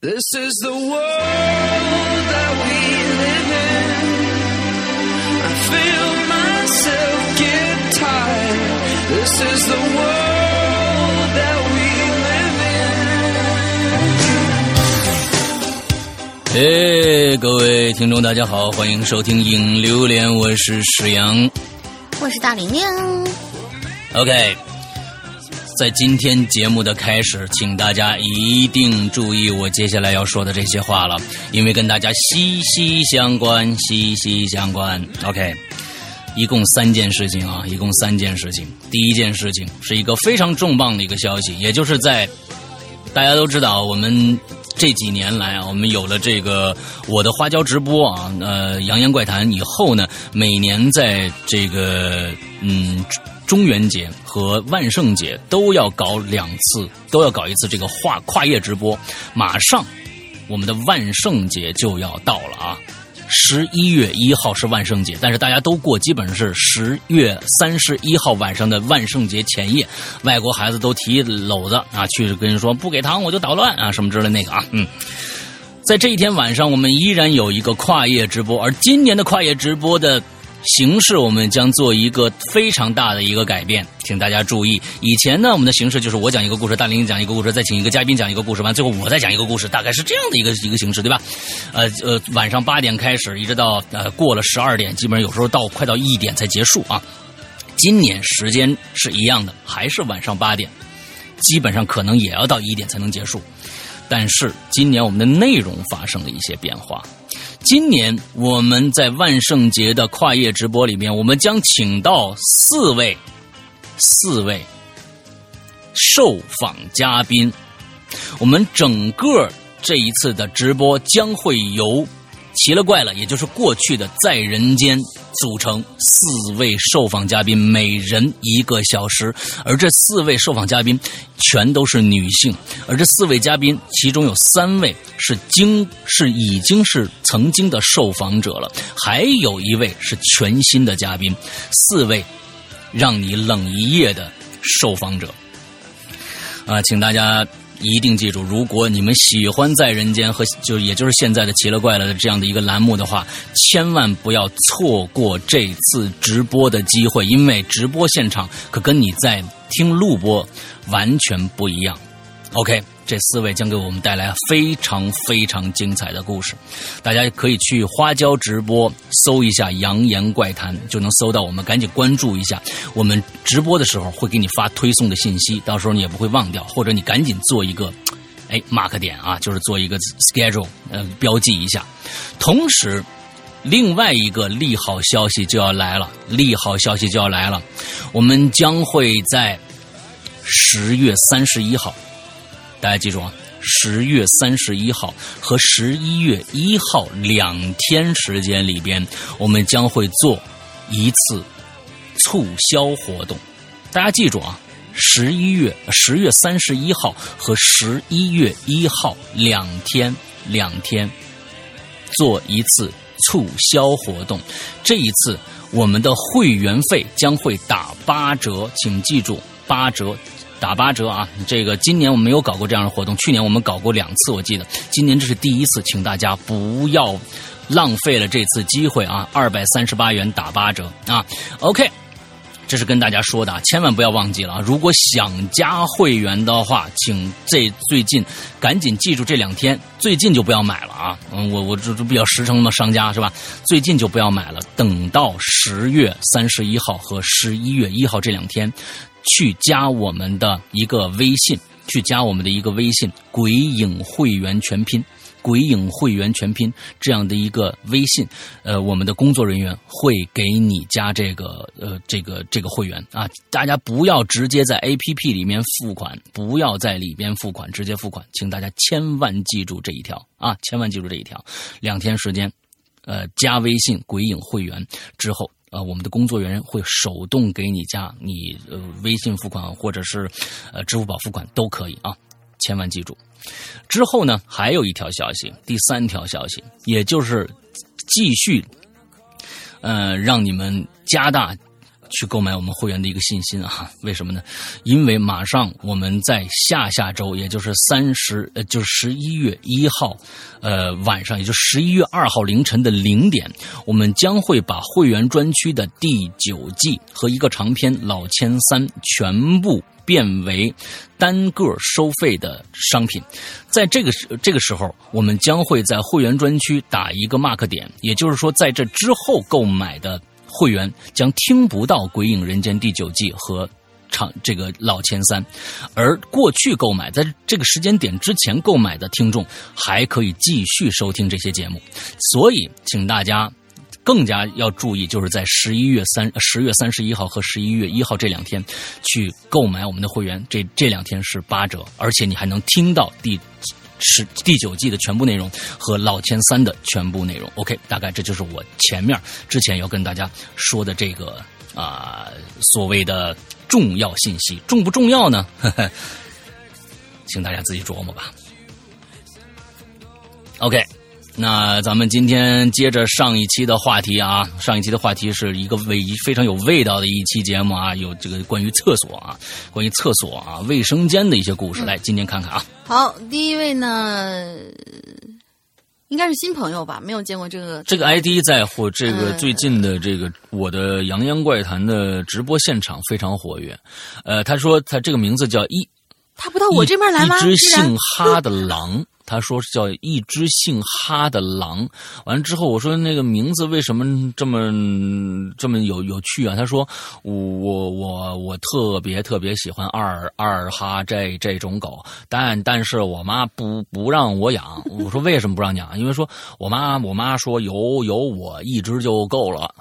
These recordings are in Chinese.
This is the world that we live in. I feel myself get tired. This is the world that we live in. 哎，各位听众，大家好，欢迎收听影榴莲，我是史阳。我是大玲玲。OK，在今天节目的开始，请大家一定注意我接下来要说的这些话了，因为跟大家息息相关，息息相关。OK，一共三件事情啊，一共三件事情。第一件事情是一个非常重磅的一个消息，也就是在大家都知道我们。这几年来啊，我们有了这个我的花椒直播啊，呃，扬言怪谈以后呢，每年在这个嗯中元节和万圣节都要搞两次，都要搞一次这个跨跨夜直播。马上我们的万圣节就要到了啊！十一月一号是万圣节，但是大家都过，基本上是十月三十一号晚上的万圣节前夜。外国孩子都提篓子啊，去跟人说不给糖我就捣乱啊，什么之类那个啊，嗯。在这一天晚上，我们依然有一个跨夜直播，而今年的跨夜直播的形式，我们将做一个非常大的一个改变，请大家注意。以前呢，我们的形式就是我讲一个故事，大林讲一个故事，再请一个嘉宾讲一个故事，完最后我再讲一个故事，大概是这样的一个一个形式，对吧？呃呃，晚上八点开始，一直到呃过了十二点，基本上有时候到快到一点才结束啊。今年时间是一样的，还是晚上八点，基本上可能也要到一点才能结束。但是今年我们的内容发生了一些变化。今年我们在万圣节的跨夜直播里面，我们将请到四位四位受访嘉宾。我们整个这一次的直播将会由奇了怪了，也就是过去的在人间组成四位受访嘉宾，每人一个小时。而这四位受访嘉宾全都是女性，而这四位嘉宾其中有三位是经是已经是曾经的受访者了，还有一位是全新的嘉宾，四位让你冷一夜的受访者。啊，请大家。一定记住，如果你们喜欢在人间和就也就是现在的奇了怪了的这样的一个栏目的话，千万不要错过这次直播的机会，因为直播现场可跟你在听录播完全不一样。OK，这四位将给我们带来非常非常精彩的故事，大家可以去花椒直播搜一下“扬言怪谈”，就能搜到我们，赶紧关注一下。我们直播的时候会给你发推送的信息，到时候你也不会忘掉，或者你赶紧做一个，哎，mark 点啊，就是做一个 schedule，呃，标记一下。同时，另外一个利好消息就要来了，利好消息就要来了，我们将会在十月三十一号。大家记住啊，十月三十一号和十一月一号两天时间里边，我们将会做一次促销活动。大家记住啊，十一月十月三十一号和十一月一号两天两天做一次促销活动。这一次我们的会员费将会打八折，请记住八折。打八折啊！这个今年我们没有搞过这样的活动，去年我们搞过两次，我记得。今年这是第一次，请大家不要浪费了这次机会啊！二百三十八元打八折啊！OK，这是跟大家说的，千万不要忘记了啊！如果想加会员的话，请这最近赶紧记住这两天，最近就不要买了啊！嗯，我我这这比较实诚的商家是吧？最近就不要买了，等到十月三十一号和十一月一号这两天。去加我们的一个微信，去加我们的一个微信“鬼影会员全拼”，“鬼影会员全拼”这样的一个微信，呃，我们的工作人员会给你加这个呃这个这个会员啊。大家不要直接在 APP 里面付款，不要在里边付款，直接付款，请大家千万记住这一条啊，千万记住这一条。两天时间，呃，加微信“鬼影会员”之后。呃，我们的工作人员会手动给你加你呃微信付款或者是呃支付宝付款都可以啊，千万记住。之后呢，还有一条消息，第三条消息，也就是继续呃让你们加大去购买我们会员的一个信心啊！为什么呢？因为马上我们在下下周，也就是三十呃，就是十一月一号，呃晚上，也就十一月二号凌晨的零点，我们将会把会员专区的第九季和一个长篇《老千三》全部变为单个收费的商品。在这个时这个时候，我们将会在会员专区打一个 mark 点，也就是说，在这之后购买的。会员将听不到《鬼影人间》第九季和唱这个老千三，而过去购买在这个时间点之前购买的听众还可以继续收听这些节目。所以，请大家更加要注意，就是在十一月三十月三十一号和十一月一号这两天去购买我们的会员，这这两天是八折，而且你还能听到第。是第九季的全部内容和老千三的全部内容。OK，大概这就是我前面之前要跟大家说的这个啊所谓的重要信息，重不重要呢？请大家自己琢磨吧。OK。那咱们今天接着上一期的话题啊，上一期的话题是一个味非常有味道的一期节目啊，有这个关于厕所啊，关于厕所啊、卫生间的一些故事。来，今天看看啊。好，第一位呢，应该是新朋友吧，没有见过这个这个 ID 在或这个最近的这个我的《洋洋怪谈》的直播现场非常活跃。呃，他说他这个名字叫一，他不到我这边来吗？一只姓哈的狼。他说叫一只姓哈的狼，完了之后我说那个名字为什么这么这么有有趣啊？他说我我我我特别特别喜欢二二哈这这种狗，但但是我妈不不让我养。我说为什么不让养？因为说我妈我妈说有有我一只就够了。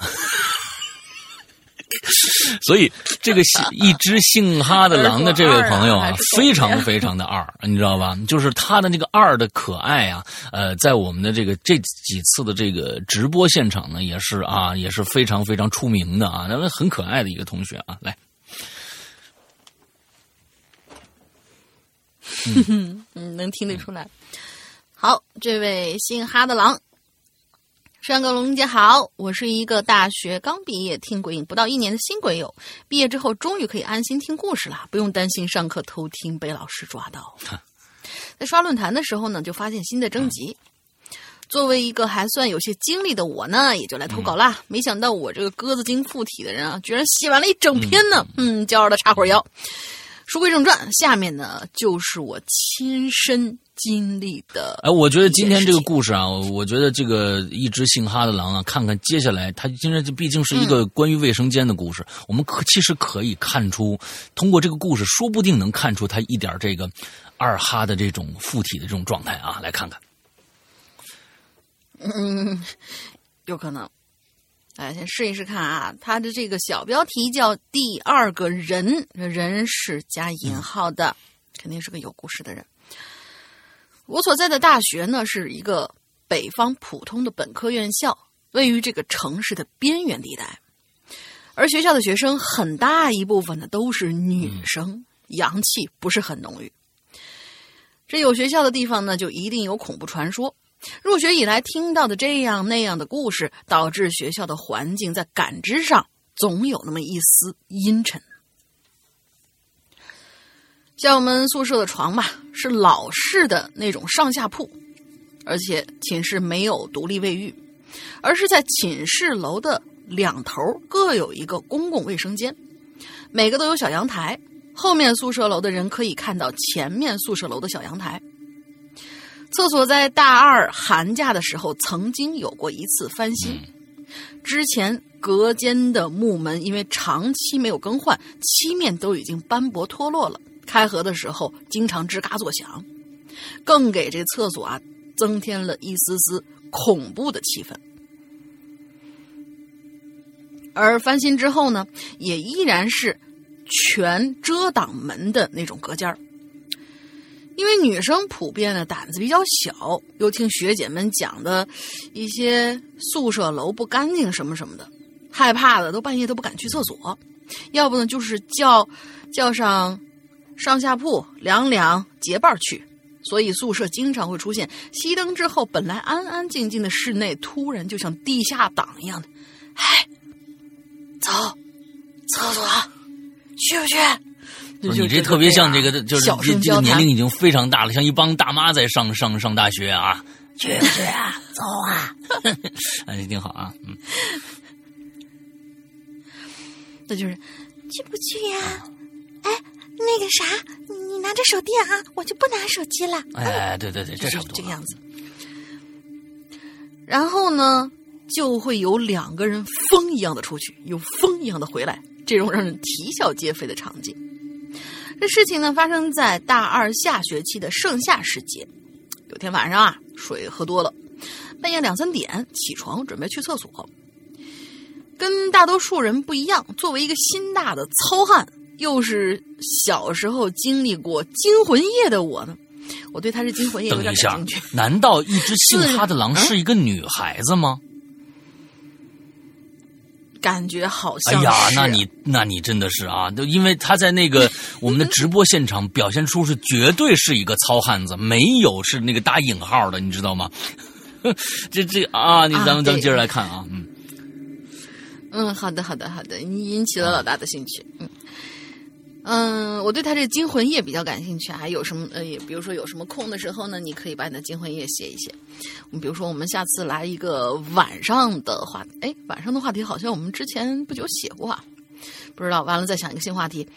所以，这个一只姓哈的狼的这位朋友啊，非常非常的二，你知道吧？就是他的那个二的可爱啊，呃，在我们的这个这几次的这个直播现场呢，也是啊，也是非常非常出名的啊，那么很可爱的一个同学啊，来，嗯，能听得出来。好，这位姓哈的狼。山哥龙姐好，我是一个大学刚毕业听鬼影不到一年的新鬼友，毕业之后终于可以安心听故事了，不用担心上课偷听被老师抓到。在刷论坛的时候呢，就发现新的征集。作为一个还算有些经历的我呢，也就来投稿啦。没想到我这个鸽子精附体的人啊，居然写完了一整篇呢。嗯，骄傲的插会儿腰。书归正传，下面呢就是我亲身。经历的哎，我觉得今天这个故事啊，我觉得这个一只姓哈的狼啊，看看接下来，它今天这毕竟是一个关于卫生间的故事，我们可其实可以看出，通过这个故事，说不定能看出他一点这个二哈的这种附体的这种状态啊，来看看。嗯，有可能。哎，先试一试看啊，他的这个小标题叫“第二个人”，人是加引号的，肯定是个有故事的人。我所在的大学呢，是一个北方普通的本科院校，位于这个城市的边缘地带。而学校的学生很大一部分呢都是女生，阳气不是很浓郁。这有学校的地方呢，就一定有恐怖传说。入学以来听到的这样那样的故事，导致学校的环境在感知上总有那么一丝阴沉。像我们宿舍的床吧，是老式的那种上下铺，而且寝室没有独立卫浴，而是在寝室楼的两头各有一个公共卫生间，每个都有小阳台，后面宿舍楼的人可以看到前面宿舍楼的小阳台。厕所在大二寒假的时候曾经有过一次翻新，之前隔间的木门因为长期没有更换，漆面都已经斑驳脱落了。开合的时候经常吱嘎作响，更给这厕所啊增添了一丝丝恐怖的气氛。而翻新之后呢，也依然是全遮挡门的那种隔间儿。因为女生普遍的胆子比较小，又听学姐们讲的一些宿舍楼不干净什么什么的，害怕的都半夜都不敢去厕所，要不呢就是叫叫上。上下铺两两结伴去，所以宿舍经常会出现熄灯之后本来安安静静的室内，突然就像地下党一样的，哎，走，厕所，去不去？就你这特别像这个，就是小这这个声交谈年龄已经非常大了，像一帮大妈在上上上大学啊，去不去啊？走啊！哎，挺好啊，嗯，那就是去不去呀？哎，那个啥，你拿着手电啊，我就不拿手机了。哎，对对对，这就是差不多这个样子。然后呢，就会有两个人风一样的出去，有风一样的回来，这种让人啼笑皆非的场景。这事情呢，发生在大二下学期的盛夏时节。有天晚上啊，水喝多了，半夜两三点起床准备去厕所。跟大多数人不一样，作为一个心大的糙汉，又是小时候经历过惊魂夜的我呢，我对他是惊魂夜有等一下点感兴趣。，难道一只姓哈的狼嗯是一个女孩子吗？感觉好像哎呀，那你那你真的是啊，都因为他在那个 我们的直播现场表现出是绝对是一个糙汉子，没有是那个打引号的，你知道吗？这这啊，你啊咱们咱们接着来看啊，嗯，嗯，好的，好的，好的，你引起了老大的兴趣。嗯嗯，嗯我对他这惊魂夜比较感兴趣啊。有什么呃，比如说有什么空的时候呢，你可以把你的惊魂夜写一写。嗯比如说，我们下次来一个晚上的话，哎，晚上的话题好像我们之前不久写过啊，不知道。完了再想一个新话题。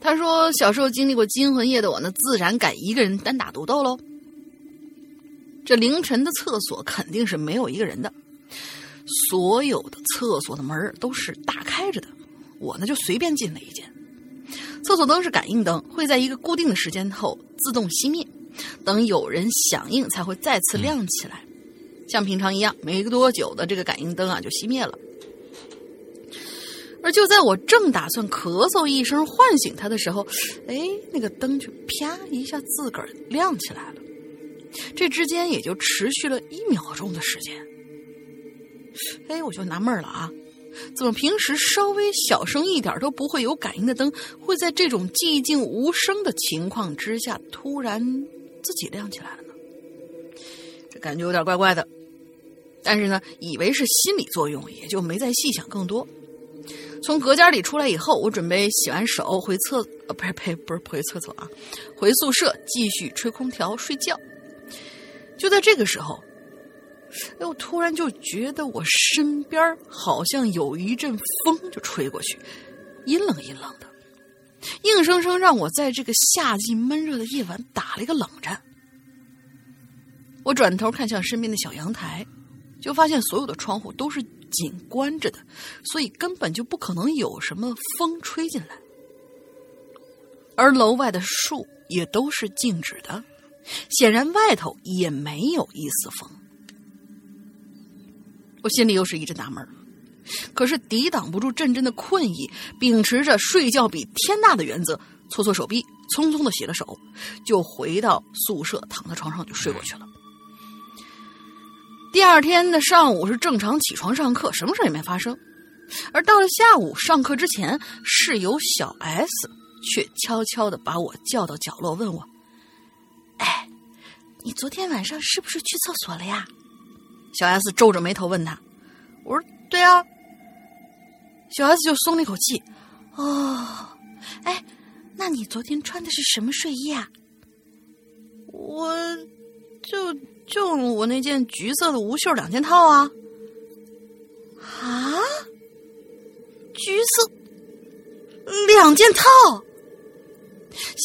他说，小时候经历过惊魂夜的我呢，自然敢一个人单打独斗喽。这凌晨的厕所肯定是没有一个人的，所有的厕所的门都是大开着的，我呢就随便进了一间。厕所灯是感应灯，会在一个固定的时间后自动熄灭，等有人响应才会再次亮起来。像平常一样，没多久的这个感应灯啊就熄灭了。而就在我正打算咳嗽一声唤醒他的时候，哎，那个灯就啪一下自个儿亮起来了。这之间也就持续了一秒钟的时间。哎，我就纳闷了啊，怎么平时稍微小声一点都不会有感应的灯，会在这种寂静无声的情况之下突然自己亮起来了呢？这感觉有点怪怪的。但是呢，以为是心理作用，也就没再细想更多。从隔间里出来以后，我准备洗完手回厕呃，不是呸，不是回厕所啊，回宿舍继续吹空调睡觉。就在这个时候，哎，我突然就觉得我身边好像有一阵风就吹过去，阴冷阴冷的，硬生生让我在这个夏季闷热的夜晚打了一个冷战。我转头看向身边的小阳台，就发现所有的窗户都是紧关着的，所以根本就不可能有什么风吹进来。而楼外的树也都是静止的，显然外头也没有一丝风。我心里又是一阵纳闷儿，可是抵挡不住阵阵的困意，秉持着睡觉比天大的原则，搓搓手臂，匆匆的洗了手，就回到宿舍，躺在床上就睡过去了。第二天的上午是正常起床上课，什么事也没发生。而到了下午上课之前，室友小 S 却悄悄的把我叫到角落，问我：“哎，你昨天晚上是不是去厕所了呀？小 S 皱着眉头问他：“我说对啊。”小 S 就松了一口气。哦，哎，那你昨天穿的是什么睡衣啊？我就就我那件橘色的无袖两件套啊。啊，橘色两件套。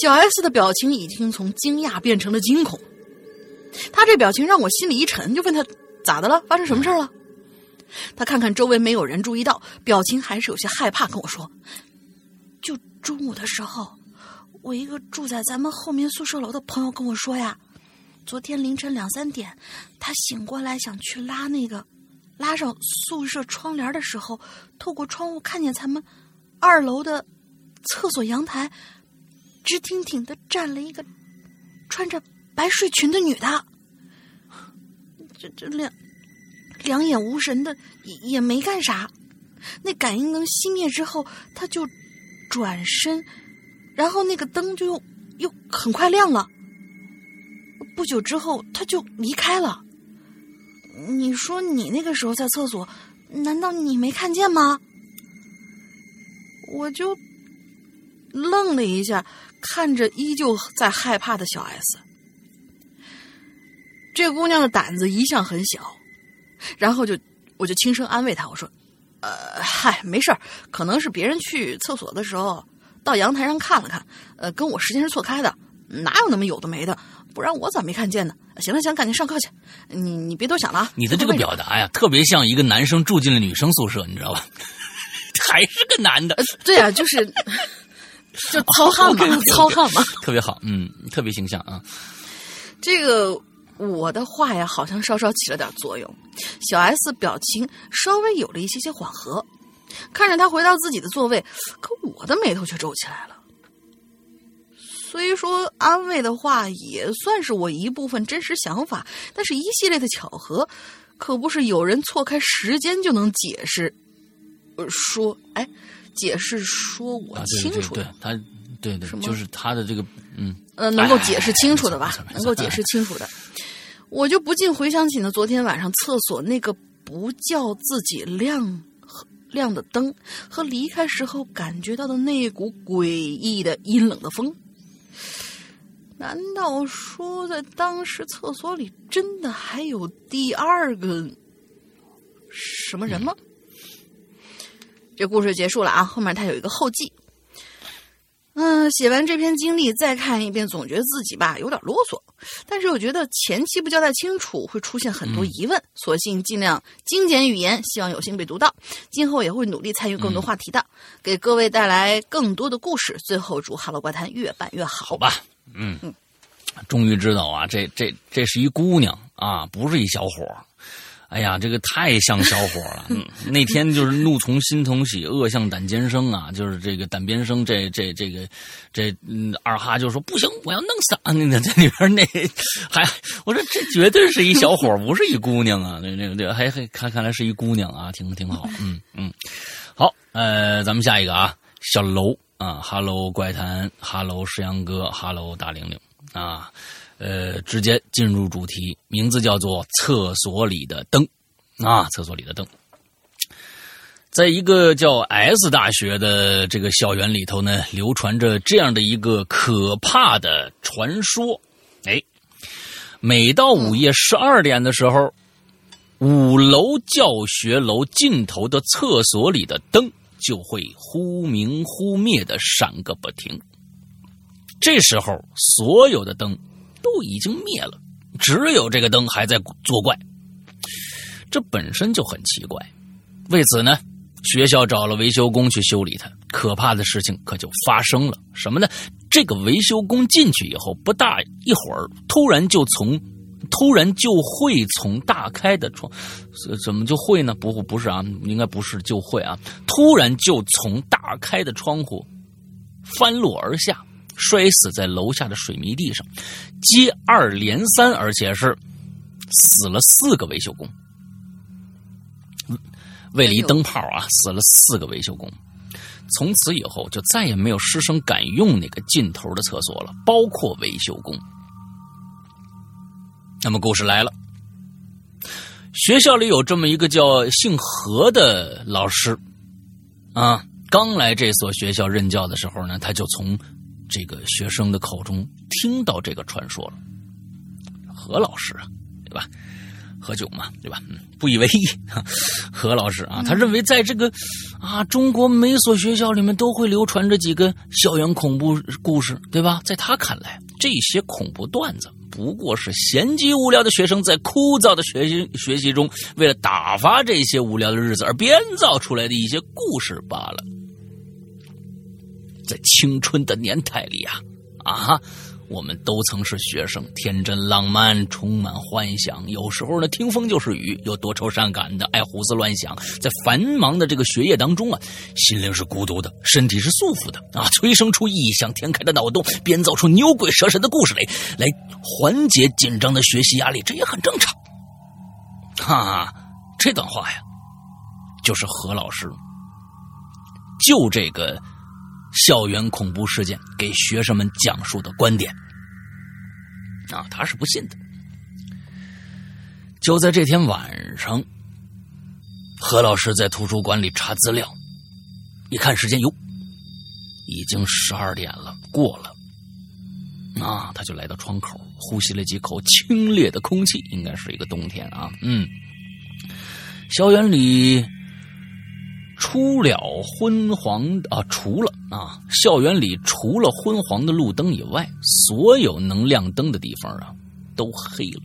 小 S 的表情已经从惊讶变成了惊恐，他这表情让我心里一沉，就问他咋的了，发生什么事了？他看看周围没有人注意到，表情还是有些害怕，跟我说：“就中午的时候，我一个住在咱们后面宿舍楼的朋友跟我说呀，昨天凌晨两三点，他醒过来想去拉那个拉上宿舍窗帘的时候，透过窗户看见咱们二楼的厕所阳台，直挺挺的站了一个穿着白睡裙的女的。这这两两眼无神的，也没干啥。那感应灯熄灭之后，他就转身，然后那个灯就又又很快亮了。不久之后，他就离开了。你说你那个时候在厕所，难道你没看见吗？我就愣了一下，看着依旧在害怕的小 S。这姑娘的胆子一向很小，然后就我就轻声安慰她，我说：“呃，嗨，没事儿，可能是别人去厕所的时候到阳台上看了看，呃，跟我时间是错开的，哪有那么有的没的？不然我咋没看见呢？行了行，赶紧上课去，你你别多想了啊。”你的这个表达呀，特别像一个男生住进了女生宿舍，你知道吧？还是个男的，对啊，就是 就糙汉嘛，糙汉嘛。特别好，嗯，特别形象啊。这个我的话呀，好像稍稍起了点作用。小 S 表情稍微有了一些些缓和，看着他回到自己的座位，可我的眉头却皱起来了。虽说安慰的话也算是我一部分真实想法，但是一系列的巧合，可不是有人错开时间就能解释。呃，说，哎，解释说我清楚的，对对，他，对对什，么就是他的这个，嗯，呃，能够解释清楚的吧能够解释清楚的，我就不禁回想起呢，昨天晚上厕所那个不叫自己亮亮的灯，和离开时候感觉到的那一股诡异的阴冷的风。难道说在当时厕所里真的还有第二个什么人吗？这故事结束了啊，后面它有一个后记。嗯，写完这篇经历再看一遍，总觉得自己吧有点啰嗦，但是我觉得前期不交代清楚会出现很多疑问，索性尽量精简语言，希望有幸被读到。今后也会努力参与更多话题的，给各位带来更多的故事。最后祝《哈喽怪谈》越办越好好。吧，嗯，终于知道啊，这这这是一姑娘啊，不是一小伙儿。哎呀，这个太像小伙了。嗯，那天就是怒从心头起，恶向胆边生啊！就是这个胆边生，这这这个这嗯，二哈就说不行，我要弄死啊！那 个在里边那还我说这绝对是一小伙，不是一姑娘啊！那那个还还看看来是一姑娘啊，挺挺好。嗯嗯，好，呃，咱们下一个啊，小楼啊哈喽怪谈哈喽石阳哥哈喽大玲玲啊。呃，直接进入主题，名字叫做《厕所里的灯》啊，厕所里的灯。在一个叫 S 大学的这个校园里头呢，流传着这样的一个可怕的传说。哎，每到午夜十二点的时候，五楼教学楼尽头的厕所里的灯就会忽明忽灭的闪个不停。这时候，所有的灯都已经灭了，只有这个灯还在作怪。这本身就很奇怪。为此呢，学校找了维修工去修理它。可怕的事情可就发生了，什么呢？这个维修工进去以后，不大一会儿，突然就从突然就会从大开的窗，怎么就会呢？不不是啊，应该不是就会啊，突然就从大开的窗户翻落而下。摔死在楼下的水泥地上，接二连三，而且是死了四个维修工。为了一灯泡啊，死了四个维修工。从此以后，就再也没有师生敢用那个尽头的厕所了，包括维修工。那么，故事来了，学校里有这么一个叫姓何的老师，啊，刚来这所学校任教的时候呢，他就从这个学生的口中听到这个传说了。何老师啊，对吧？何炅嘛，对吧？嗯，不以为意。何老师啊，他认为在这个啊中国每所学校里面都会流传着几个校园恐怖故事，对吧？在他看来，这些恐怖段子不过是闲极无聊的学生在枯燥的学习学习中，为了打发这些无聊的日子而编造出来的一些故事罢了。在青春的年代里啊，啊，我们都曾是学生，天真浪漫，充满幻想。有时候呢，听风就是雨，又多愁善感的，爱胡思乱想。在繁忙的这个学业当中啊，心灵是孤独的，身体是束缚的啊，催生出异想天开的脑洞，编造出牛鬼蛇神的故事来，来缓解紧张的学习压力，这也很正常。哈、哈，这段话呀，就是何老师就这个。校园恐怖事件给学生们讲述的观点啊，他是不信的。就在这天晚上，何老师在图书馆里查资料，一看时间，哟，已经十二点了，过了。啊，他就来到窗口，呼吸了几口清冽的空气，应该是一个冬天啊。嗯，校园里除了昏黄啊，除了啊，校园里除了昏黄的路灯以外，所有能亮灯的地方啊，都黑了。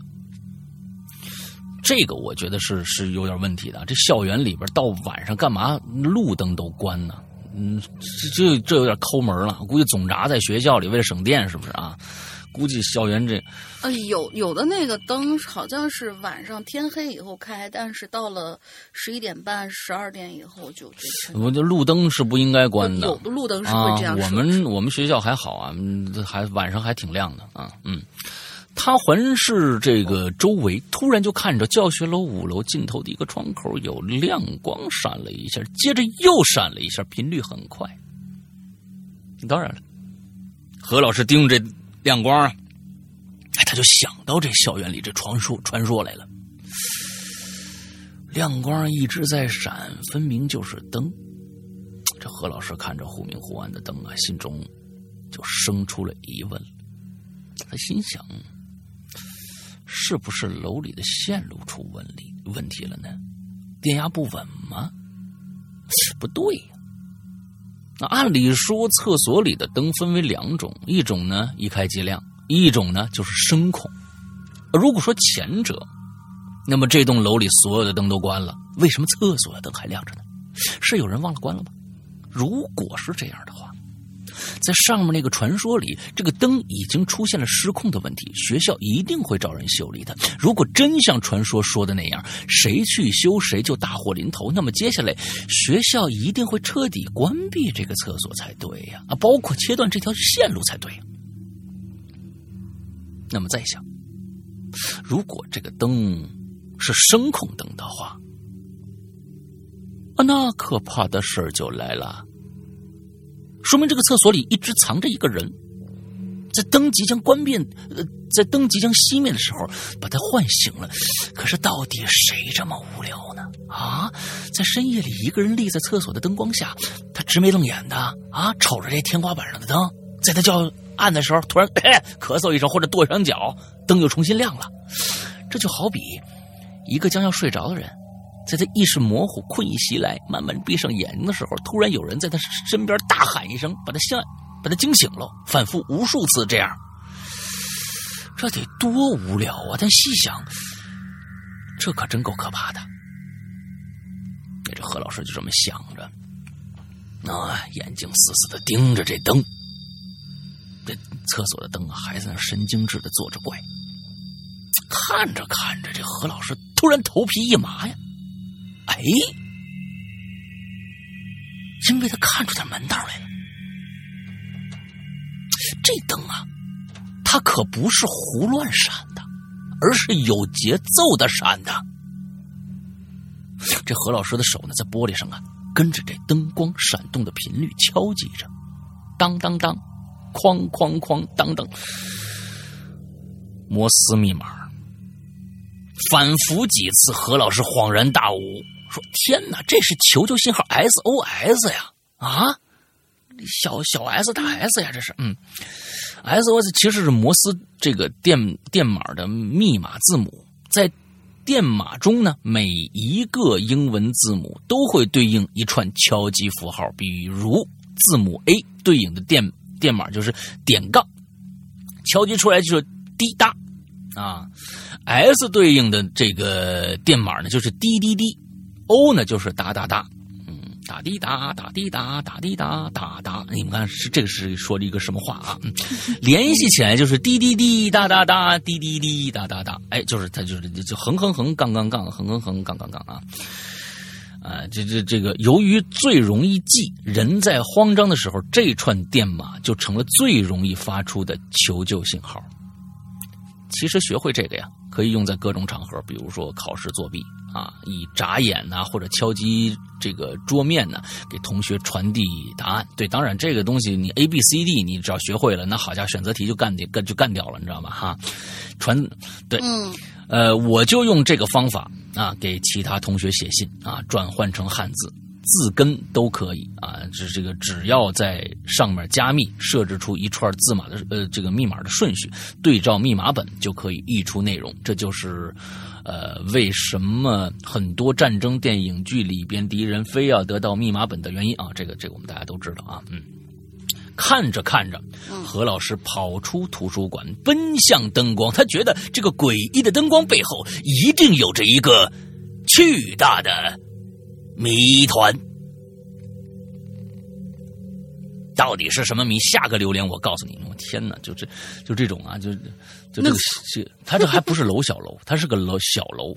这个我觉得是是有点问题的。这校园里边到晚上干嘛路灯都关呢？嗯，这这有点抠门了。估计总闸在学校里为了省电，是不是啊？估计校园这呃，有有的那个灯好像是晚上天黑以后开，但是到了十一点半、十二点以后就这我这路灯是不应该关的。有的路灯是啊会这样，我们我们学校还好啊，嗯还晚上还挺亮的啊，嗯。他环视这个周围，突然就看着教学楼五楼尽头的一个窗口有亮光闪了一下，接着又闪了一下，频率很快。当然了，何老师盯着这亮光啊，哎，他就想到这校园里这传说传说来了。亮光一直在闪，分明就是灯。这何老师看着忽明忽暗的灯啊，心中就生出了疑问。他心想：是不是楼里的线路出问题问题了呢？电压不稳吗？不对呀、那按理说，厕所里的灯分为两种，一种呢一开即亮，一种呢就是声控。如果说前者，那么这栋楼里所有的灯都关了，为什么厕所的灯还亮着呢？是有人忘了关了吗？如果是这样的话，在上面那个传说里，这个灯已经出现了失控的问题，学校一定会找人修理的。如果真像传说说的那样，谁去修谁就大祸临头，那么接下来学校一定会彻底关闭这个厕所才对呀！啊，包括切断这条线路才对。那么再想，如果这个灯是声控灯的话，啊，那可怕的事儿就来了。说明这个厕所里一直藏着一个人，在灯即将关闭，呃，在灯即将熄灭的时候，把他唤醒了。可是到底谁这么无聊呢？啊，在深夜里一个人立在厕所的灯光下，他直眉瞪眼的啊，瞅着这天花板上的灯，在他叫暗的时候，突然、哎、咳嗽一声或者跺一声脚，灯又重新亮了。这就好比一个将要睡着的人。在他意识模糊、困意袭来、慢慢闭上眼睛的时候，突然有人在他身边大喊一声，把他吓，把他惊醒了。反复无数次这样，这得多无聊啊！但细想，这可真够可怕的。那这何老师就这么想着，啊，眼睛死死的盯着这灯，这厕所的灯啊，还在那神经质的做着怪。看着看着，这何老师突然头皮一麻呀！哎，因为他看出点门道来了。这灯啊，它可不是胡乱闪的，而是有节奏的闪的。这何老师的手呢，在玻璃上啊，跟着这灯光闪动的频率敲击着，当当当，哐哐哐，当当，摩斯密码。反复几次，何老师恍然大悟，说：“天哪，这是求救信号 SOS 呀！啊，小小 S 大 S 呀，这是嗯，SOS 其实是摩斯这个电电码的密码字母，在电码中呢，每一个英文字母都会对应一串敲击符号，比如字母 A 对应的电电码就是点杠，敲击出来就是滴答啊。” S 对应的这个电码呢，就是滴滴滴；O 呢，就是哒哒哒。嗯，哒滴哒，哒滴哒，哒滴哒，哒哒。你们看，是这个是说了一个什么话啊？联系起来就是滴滴滴，哒哒哒，滴滴滴，哒哒哒。哎，就是它就是就横横横，杠杠杠，横横横，杠杠杠啊。啊，这这这个，由于最容易记，人在慌张的时候，这串电码就成了最容易发出的求救信号。其实学会这个呀，可以用在各种场合，比如说考试作弊啊，以眨眼呐、或者敲击这个桌面呢，给同学传递答案。对，当然这个东西你 A B C D 你只要学会了，那好家伙，选择题就干掉干就干掉了，你知道吗？哈，传对，嗯，呃，我就用这个方法啊，给其他同学写信啊，转换成汉字。字根都可以啊，这这个只要在上面加密，设置出一串字码的呃这个密码的顺序，对照密码本就可以译出内容。这就是呃为什么很多战争电影剧里边敌人非要得到密码本的原因啊。这个这个我们大家都知道啊，嗯。看着看着，何老师跑出图书馆，奔向灯光。他觉得这个诡异的灯光背后一定有着一个巨大的谜团。到底是什么谜？下个榴莲我告诉你。我天哪，就这就这种啊，就就这个这，他这还不是楼小楼，他是个楼小楼，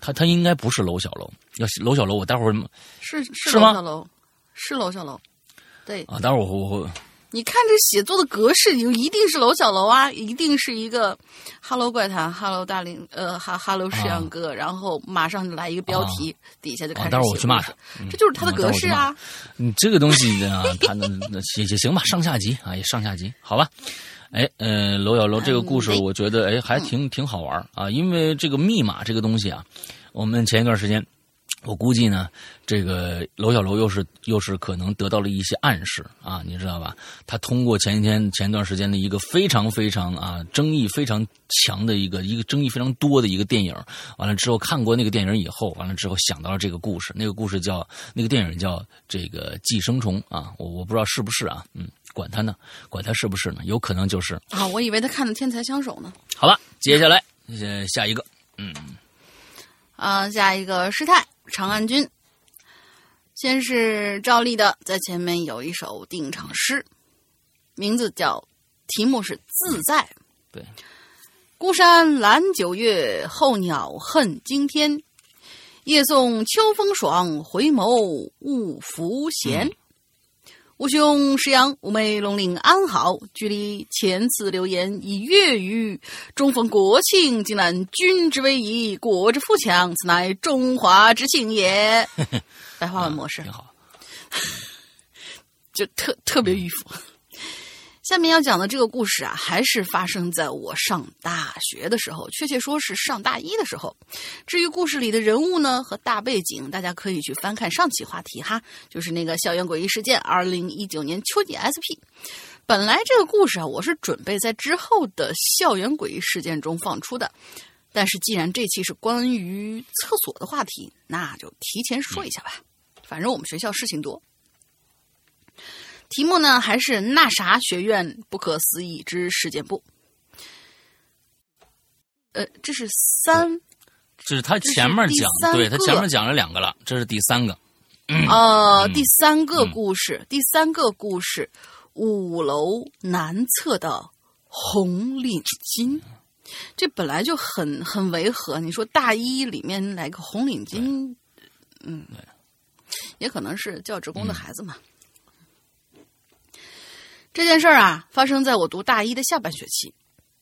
他他应该不是楼小楼。要楼小楼，我待会儿是是吗楼小楼，是楼小楼，对。啊，待会儿我我你看这写作的格式，就一定是楼小楼啊，一定是一个 “Hello 怪谈 ”，“Hello 大林”，呃，哈 “Hello 石阳哥”，然后马上就来一个标题，底下就开始。待会儿我去骂他，这就是他的格式啊。你这个东西啊，他那那也也行吧，上下级啊，也上下级，好吧。哎，呃，楼小楼这个故事，我觉得哎还挺挺好玩啊，因为这个密码这个东西啊，我们前一段时间。我估计呢，这个楼小楼又是又是可能得到了一些暗示啊，你知道吧？他通过前一天前段时间的一个非常非常啊争议非常强的一个一个争议非常多的一个电影，完了之后看过那个电影以后，完了之后想到了这个故事，那个故事叫那个电影叫这个寄生虫啊，我我不知道是不是啊，嗯，管他呢，管他是不是呢，有可能就是啊，我以为他看的《天才枪手》呢。好了，接下来呃下一个，嗯，啊，下一个师太。长安君，先是照例的在前面有一首定场诗，名字叫，题目是自在。对，孤山揽九月，候鸟恨惊天。夜送秋风爽，回眸误浮闲。吾兄石阳，吾妹龙岭安好？距离前次留言已月余，中逢国庆，竟览君之威仪，国之富强，此乃中华之幸也。白话文模式挺好，就特特别迂腐。下面要讲的这个故事啊，还是发生在我上大学的时候，确切说是上大一的时候。至于故事里的人物呢和大背景，大家可以去翻看上期话题哈，就是那个校园诡异事件，二零一九年秋季 SP。本来这个故事啊，我是准备在之后的校园诡异事件中放出的，但是既然这期是关于厕所的话题，那就提前说一下吧。反正我们学校事情多。题目呢，还是那啥学院不可思议之事件簿。呃，这是三，这是他前面讲，对他前面讲了两个了，这是第三个。呃，第三个故事，第三个故事，五楼南侧的红领巾，这本来就很很违和。你说大一里面来个红领巾，嗯，也可能是教职工的孩子嘛。这件事儿啊，发生在我读大一的下半学期，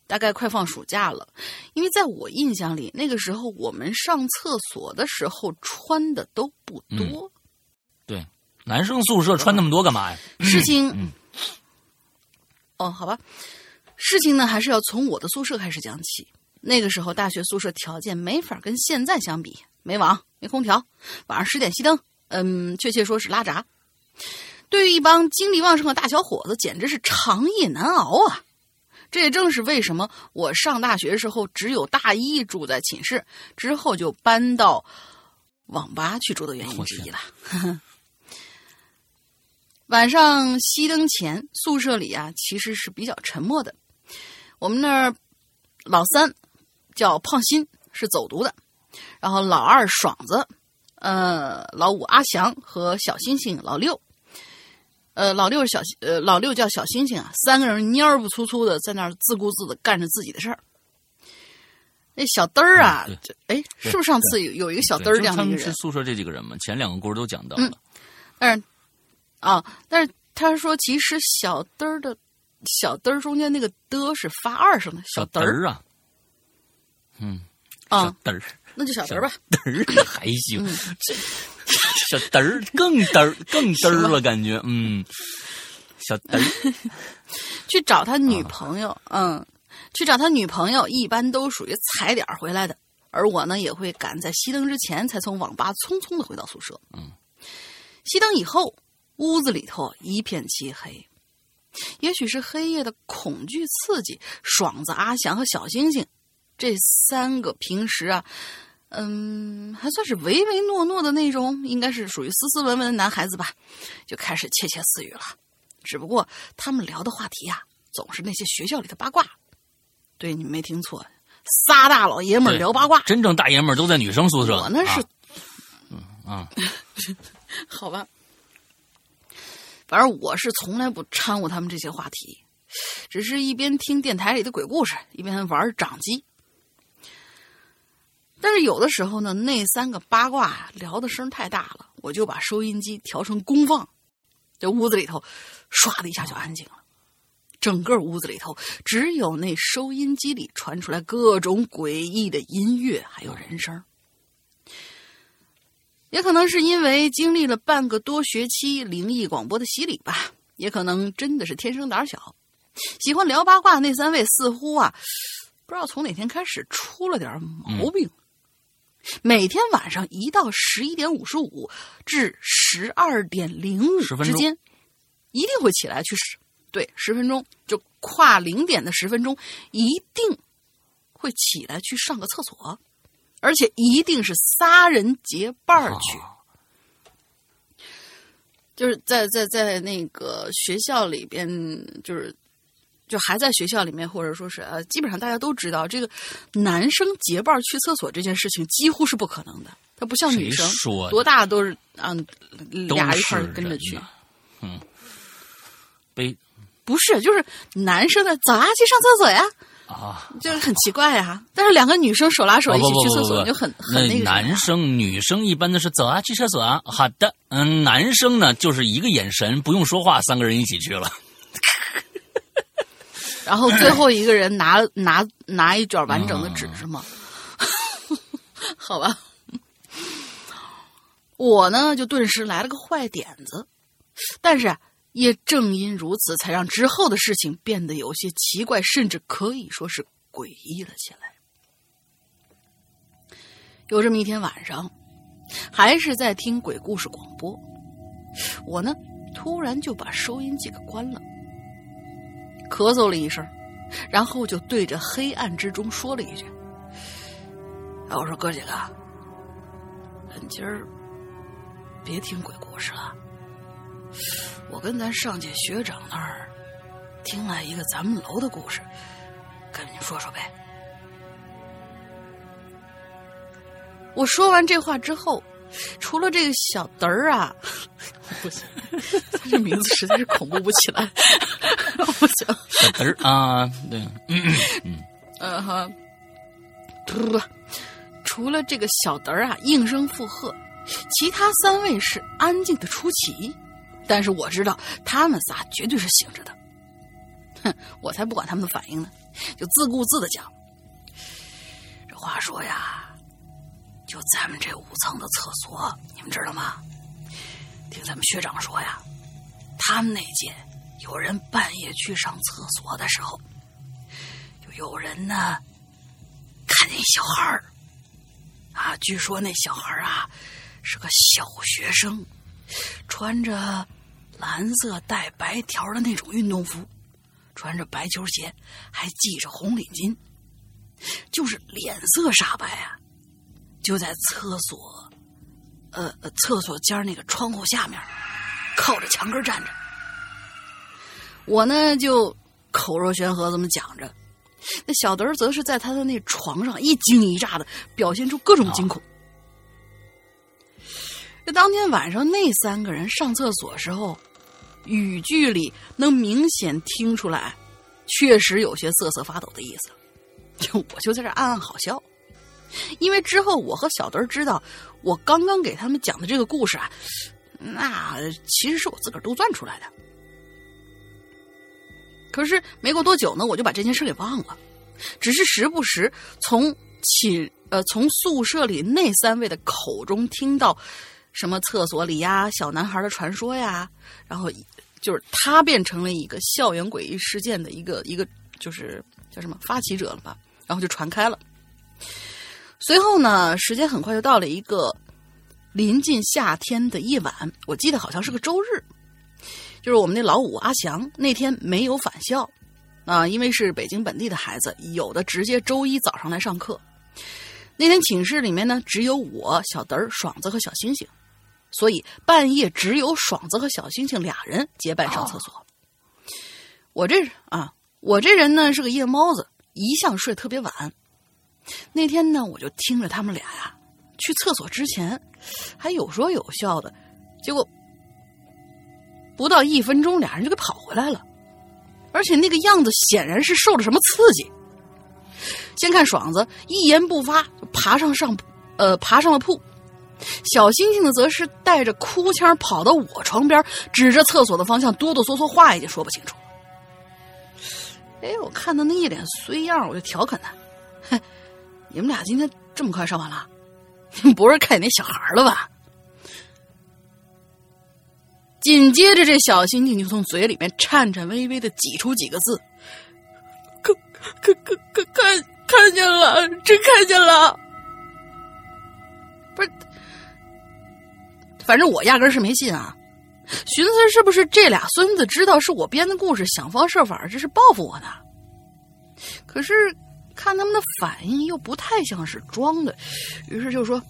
大概快放暑假了。因为在我印象里，那个时候我们上厕所的时候穿的都不多。对，男生宿舍穿那么多干嘛呀？事情，哦，好吧，事情呢还是要从我的宿舍开始讲起。那个时候大学宿舍条件没法跟现在相比，没网，没空调，晚上十点熄灯，嗯，确切说是拉闸。对于一帮精力旺盛的大小伙子，简直是长夜难熬啊！这也正是为什么我上大学时候只有大一住在寝室，之后就搬到网吧去住的原因之一了。晚上熄灯前，宿舍里啊其实是比较沉默的。我们那儿老三叫胖新，是走读的；然后老二爽子，呃，老五阿翔和小星星老六。呃，老六是小呃，老六叫小星星啊，三个人蔫不粗粗的在那儿自顾自的干着自己的事儿。那小嘚儿啊，哎，是不是上次有有一个小嘚儿这样的一个人？是宿舍这几个人吗？前两个故事都讲到了。但是啊，但是他说，其实小嘚儿的小嘚儿中间那个的是发二声的，小嘚儿啊。嗯，啊，嘚儿，那就小嘚儿吧。嘚儿还行，这。小嘚儿更嘚儿更嘚儿了，感觉嗯，小嘚儿 去找他女朋友，嗯，去找他女朋友，一般都属于踩点回来的。而我呢，也会赶在熄灯之前才从网吧匆匆的回到宿舍。嗯，熄灯以后，屋子里头一片漆黑。也许是黑夜的恐惧刺激，爽子、阿翔和小星星这三个平时啊，嗯，还算是唯唯诺诺的那种，应该是属于斯斯文文的男孩子吧，就开始窃窃私语了。只不过他们聊的话题呀、总是那些学校里的八卦。对，你没听错，仨大老爷们儿聊八卦。真正大爷们儿都在女生宿舍。我那是啊啊，好吧，反正我是从来不掺和他们这些话题，只是一边听电台里的鬼故事，一边玩掌机。但是有的时候呢，那三个八卦聊的声太大了，我就把收音机调成公放，这屋子里头唰的一下就安静了。整个屋子里头只有那收音机里传出来各种诡异的音乐，还有人声。也可能是因为经历了半个多学期灵异广播的洗礼吧，也可能真的是天生胆小。喜欢聊八卦的那三位似乎啊，不知道从哪天开始出了点毛病。每天晚上一到十一点五十五至十二点零五10分钟之间，一定会起来去十对十分钟，就跨零点的十分钟，一定会起来去上个厕所，而且一定是仨人结伴儿去。就是在在在那个学校里边，就是就还在学校里面，或者说是呃，基本上大家都知道，这个男生结伴去厕所这件事情几乎是不可能的。他不像女生，说多大都是啊，都俩一块儿跟着去。嗯，被不是，就是男生的走啊，去上厕所呀，啊，就是很奇怪呀。但是两个女生手拉手一起去厕所，就很很那那个男生女生一般都是走啊，去厕所啊。好的，嗯，男生呢就是一个眼神，不用说话，三个人一起去了。然后最后一个人拿 拿拿一卷完整的纸是吗？好吧，我呢就顿时来了个坏点子，但是啊也正因如此，才让之后的事情变得有些奇怪，甚至可以说是诡异了起来。有这么一天晚上，还是在听鬼故事广播，我呢突然就把收音机给关了。咳嗽了一声，然后就对着黑暗之中说了一句：“哎，我说哥几个，咱今儿别听鬼故事了，我跟咱上届学长那儿听来一个咱们楼的故事，跟你说说呗。”我说完这话之后，除了这个小嘚儿啊，不行，他这名字实在是恐怖不起来，不行。小嘚儿啊，对，嗯嗯哈，不，除了这个小嘚儿啊应声附和，其他三位是安静的出奇。但是我知道他们仨绝对是醒着的，哼，我才不管他们的反应呢，就自顾自的讲。这话说呀，就咱们这五层的厕所，你们知道吗？听咱们学长说呀，他们那届有人半夜去上厕所的时候。就有人呢看见小孩儿啊，据说那小孩儿啊是个小学生，穿着蓝色带白条的那种运动服，穿着白球鞋，还系着红领巾，就是脸色煞白啊，就在厕所，呃，呃厕所间儿那个窗户下面，靠着墙根站着。我呢就口若悬河这么讲着，那小德儿则是在他的那床上一惊一乍的表现出各种惊恐。这当天晚上，那三个人上厕所时候，语句里能明显听出来，确实有些瑟瑟发抖的意思。就我就在这暗暗好笑，因为之后我和小德知道，我刚刚给他们讲的这个故事啊，那其实是我自个儿杜撰出来的。可是没过多久呢，我就把这件事给忘了，只是时不时从寝呃从宿舍里那三位的口中听到什么厕所里呀、小男孩的传说呀，然后就是他变成了一个校园诡异事件的一个一个就是叫什么发起者了吧，然后就传开了。随后呢，时间很快就到了一个临近夏天的夜晚，我记得好像是个周日，就是我们那老五阿翔那天没有返校，啊，因为是北京本地的孩子，有的直接周一早上来上课。那天寝室里面呢，只有我、小德儿、爽子和小星星，所以半夜只有爽子和小星星俩人结伴上厕所。我这啊，我这人呢是个夜猫子，一向睡特别晚。那天呢，我就听着他们俩呀去厕所之前还有说有笑的，结果不到一分钟，俩人就给跑回来了，而且那个样子显然是受了什么刺激。先看爽子一言不发爬上上，呃，爬上了铺。小星星呢，则是带着哭腔跑到我床边，指着厕所的方向哆哆嗦嗦，话已经说不清楚。哎，我看他那一脸衰样，我就调侃他：“哼，你们俩今天这么快上完了？你 不是看见那小孩了吧？”紧接着，这小星星就从嘴里面颤颤巍巍的挤出几个字：“看，看，看，看，看。”看见了，真看见了。不是，反正我压根是没信啊。寻思是不是这俩孙子知道是我编的故事，想方设法这是报复我呢？可是看他们的反应又不太像是装的，于是就说：“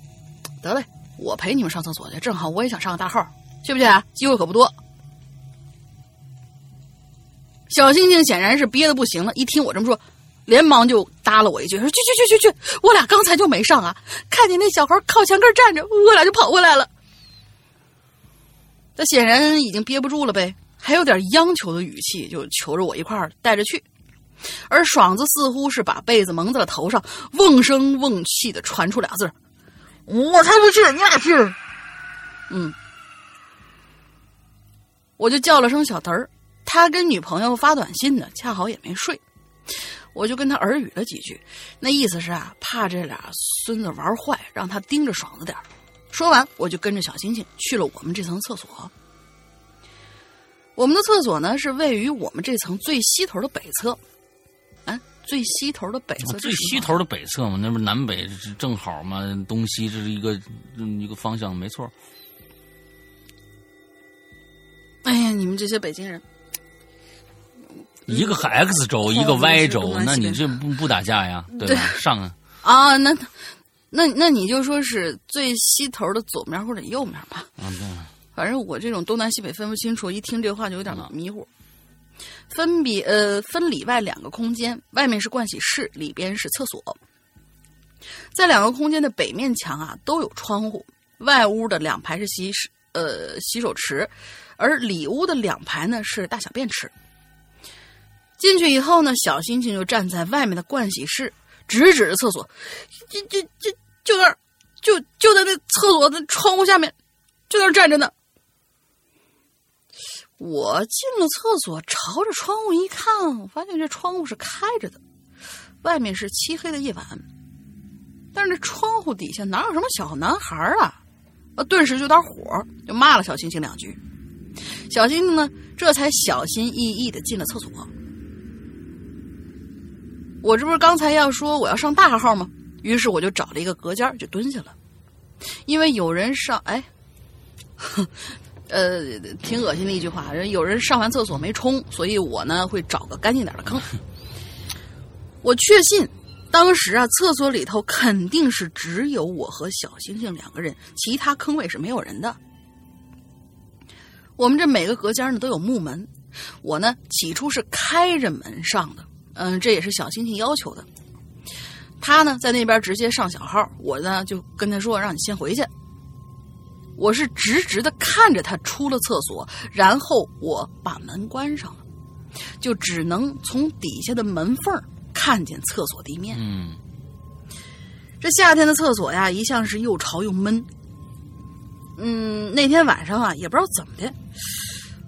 得嘞，我陪你们上厕所去，正好我也想上个大号，去不去啊？机会可不多。”小星星显然是憋的不行了，一听我这么说。连忙就搭了我一句，说：“去去去去去，我俩刚才就没上啊，看见那小孩靠墙根站着，我俩就跑回来了。”他显然已经憋不住了呗，还有点央求的语气，就求着我一块儿带着去。而爽子似乎是把被子蒙在了头上，瓮声瓮气的传出俩字：“我才不去，你俩去。”嗯，我就叫了声小德儿，他跟女朋友发短信呢，恰好也没睡。我就跟他耳语了几句，那意思是啊，怕这俩孙子玩坏，让他盯着爽子点说完，我就跟着小星星去了我们这层厕所。我们的厕所呢，是位于我们这层最西头的北侧。哎，最西头的北侧，最西头的北侧嘛，那不南北正好嘛，东西这是一个一个方向，没错。哎呀，你们这些北京人。一个 X 轴，一个 Y 轴，那你这不不打架呀？对吧？上啊！啊，那那那你就说是最西头的左面或者右面吧。嗯，对。反正我这种东南西北分不清楚，一听这话就有点迷糊。分别呃分里外两个空间，外面是盥洗室，里边是厕所。在两个空间的北面墙啊都有窗户，外屋的两排是洗呃洗手池，而里屋的两排呢是大小便池。进去以后呢，小星星就站在外面的盥洗室，直指着厕所，就就就就那儿，就就在那厕所的窗户下面，就那儿站着呢。我进了厕所，朝着窗户一看，发现这窗户是开着的，外面是漆黑的夜晚，但是这窗户底下哪有什么小男孩啊？我顿时就有点火，就骂了小星星两句。小星星呢，这才小心翼翼的进了厕所。我这不是刚才要说我要上大号吗？于是我就找了一个隔间就蹲下了，因为有人上哎，呃，挺恶心的一句话，人有人上完厕所没冲，所以我呢会找个干净点的坑。我确信，当时啊，厕所里头肯定是只有我和小星星两个人，其他坑位是没有人的。我们这每个隔间呢都有木门，我呢起初是开着门上的。嗯，这也是小星星要求的。他呢，在那边直接上小号，我呢就跟他说：“让你先回去。”我是直直的看着他出了厕所，然后我把门关上了，就只能从底下的门缝看见厕所地面。嗯，这夏天的厕所呀，一向是又潮又闷。嗯，那天晚上啊，也不知道怎么的。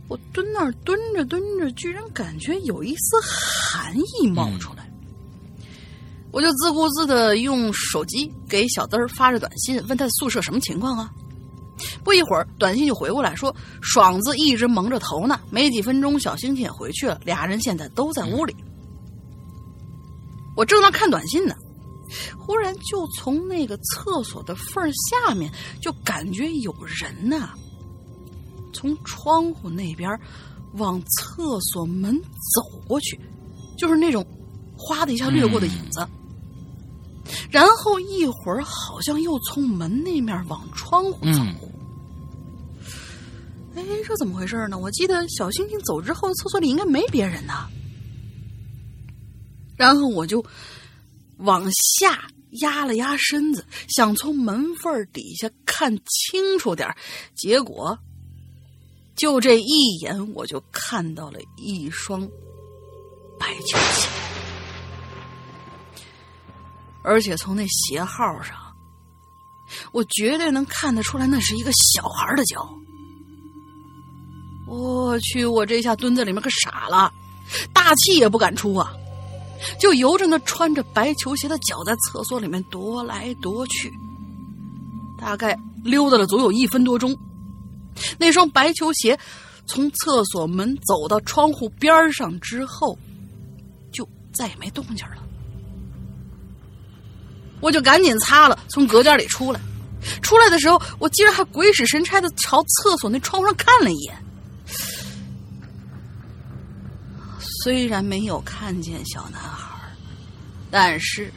我蹲那儿蹲着蹲着，居然感觉有一丝寒意冒出来。我就自顾自的用手机给小灯儿发着短信，问他宿舍什么情况啊？不一会儿，短信就回过来说，爽子一直蒙着头呢。没几分钟，小星星也回去了，俩人现在都在屋里。我正在看短信呢，忽然就从那个厕所的缝儿下面，就感觉有人呐、从窗户那边往厕所门走过去，就是那种哗的一下掠过的影子。然后一会儿好像又从门那面往窗户走。嗯哎，这怎么回事呢？我记得小星星走之后，厕所里应该没别人呐。然后我就往下压了压身子，想从门缝底下看清楚点结果就这一眼，我就看到了一双白球鞋，而且从那鞋号上，我绝对能看得出来，那是一个小孩的脚。我去！我这下蹲在里面可傻了，大气也不敢出啊，就由着那穿着白球鞋的脚在厕所里面踱来踱去，大概溜达了足有一分多钟。那双白球鞋从厕所门走到窗户边上之后，就再也没动静了。我就赶紧擦了，从隔间里出来。出来的时候，我竟然还鬼使神差的朝厕所那窗户上看了一眼。虽然没有看见小男孩，但是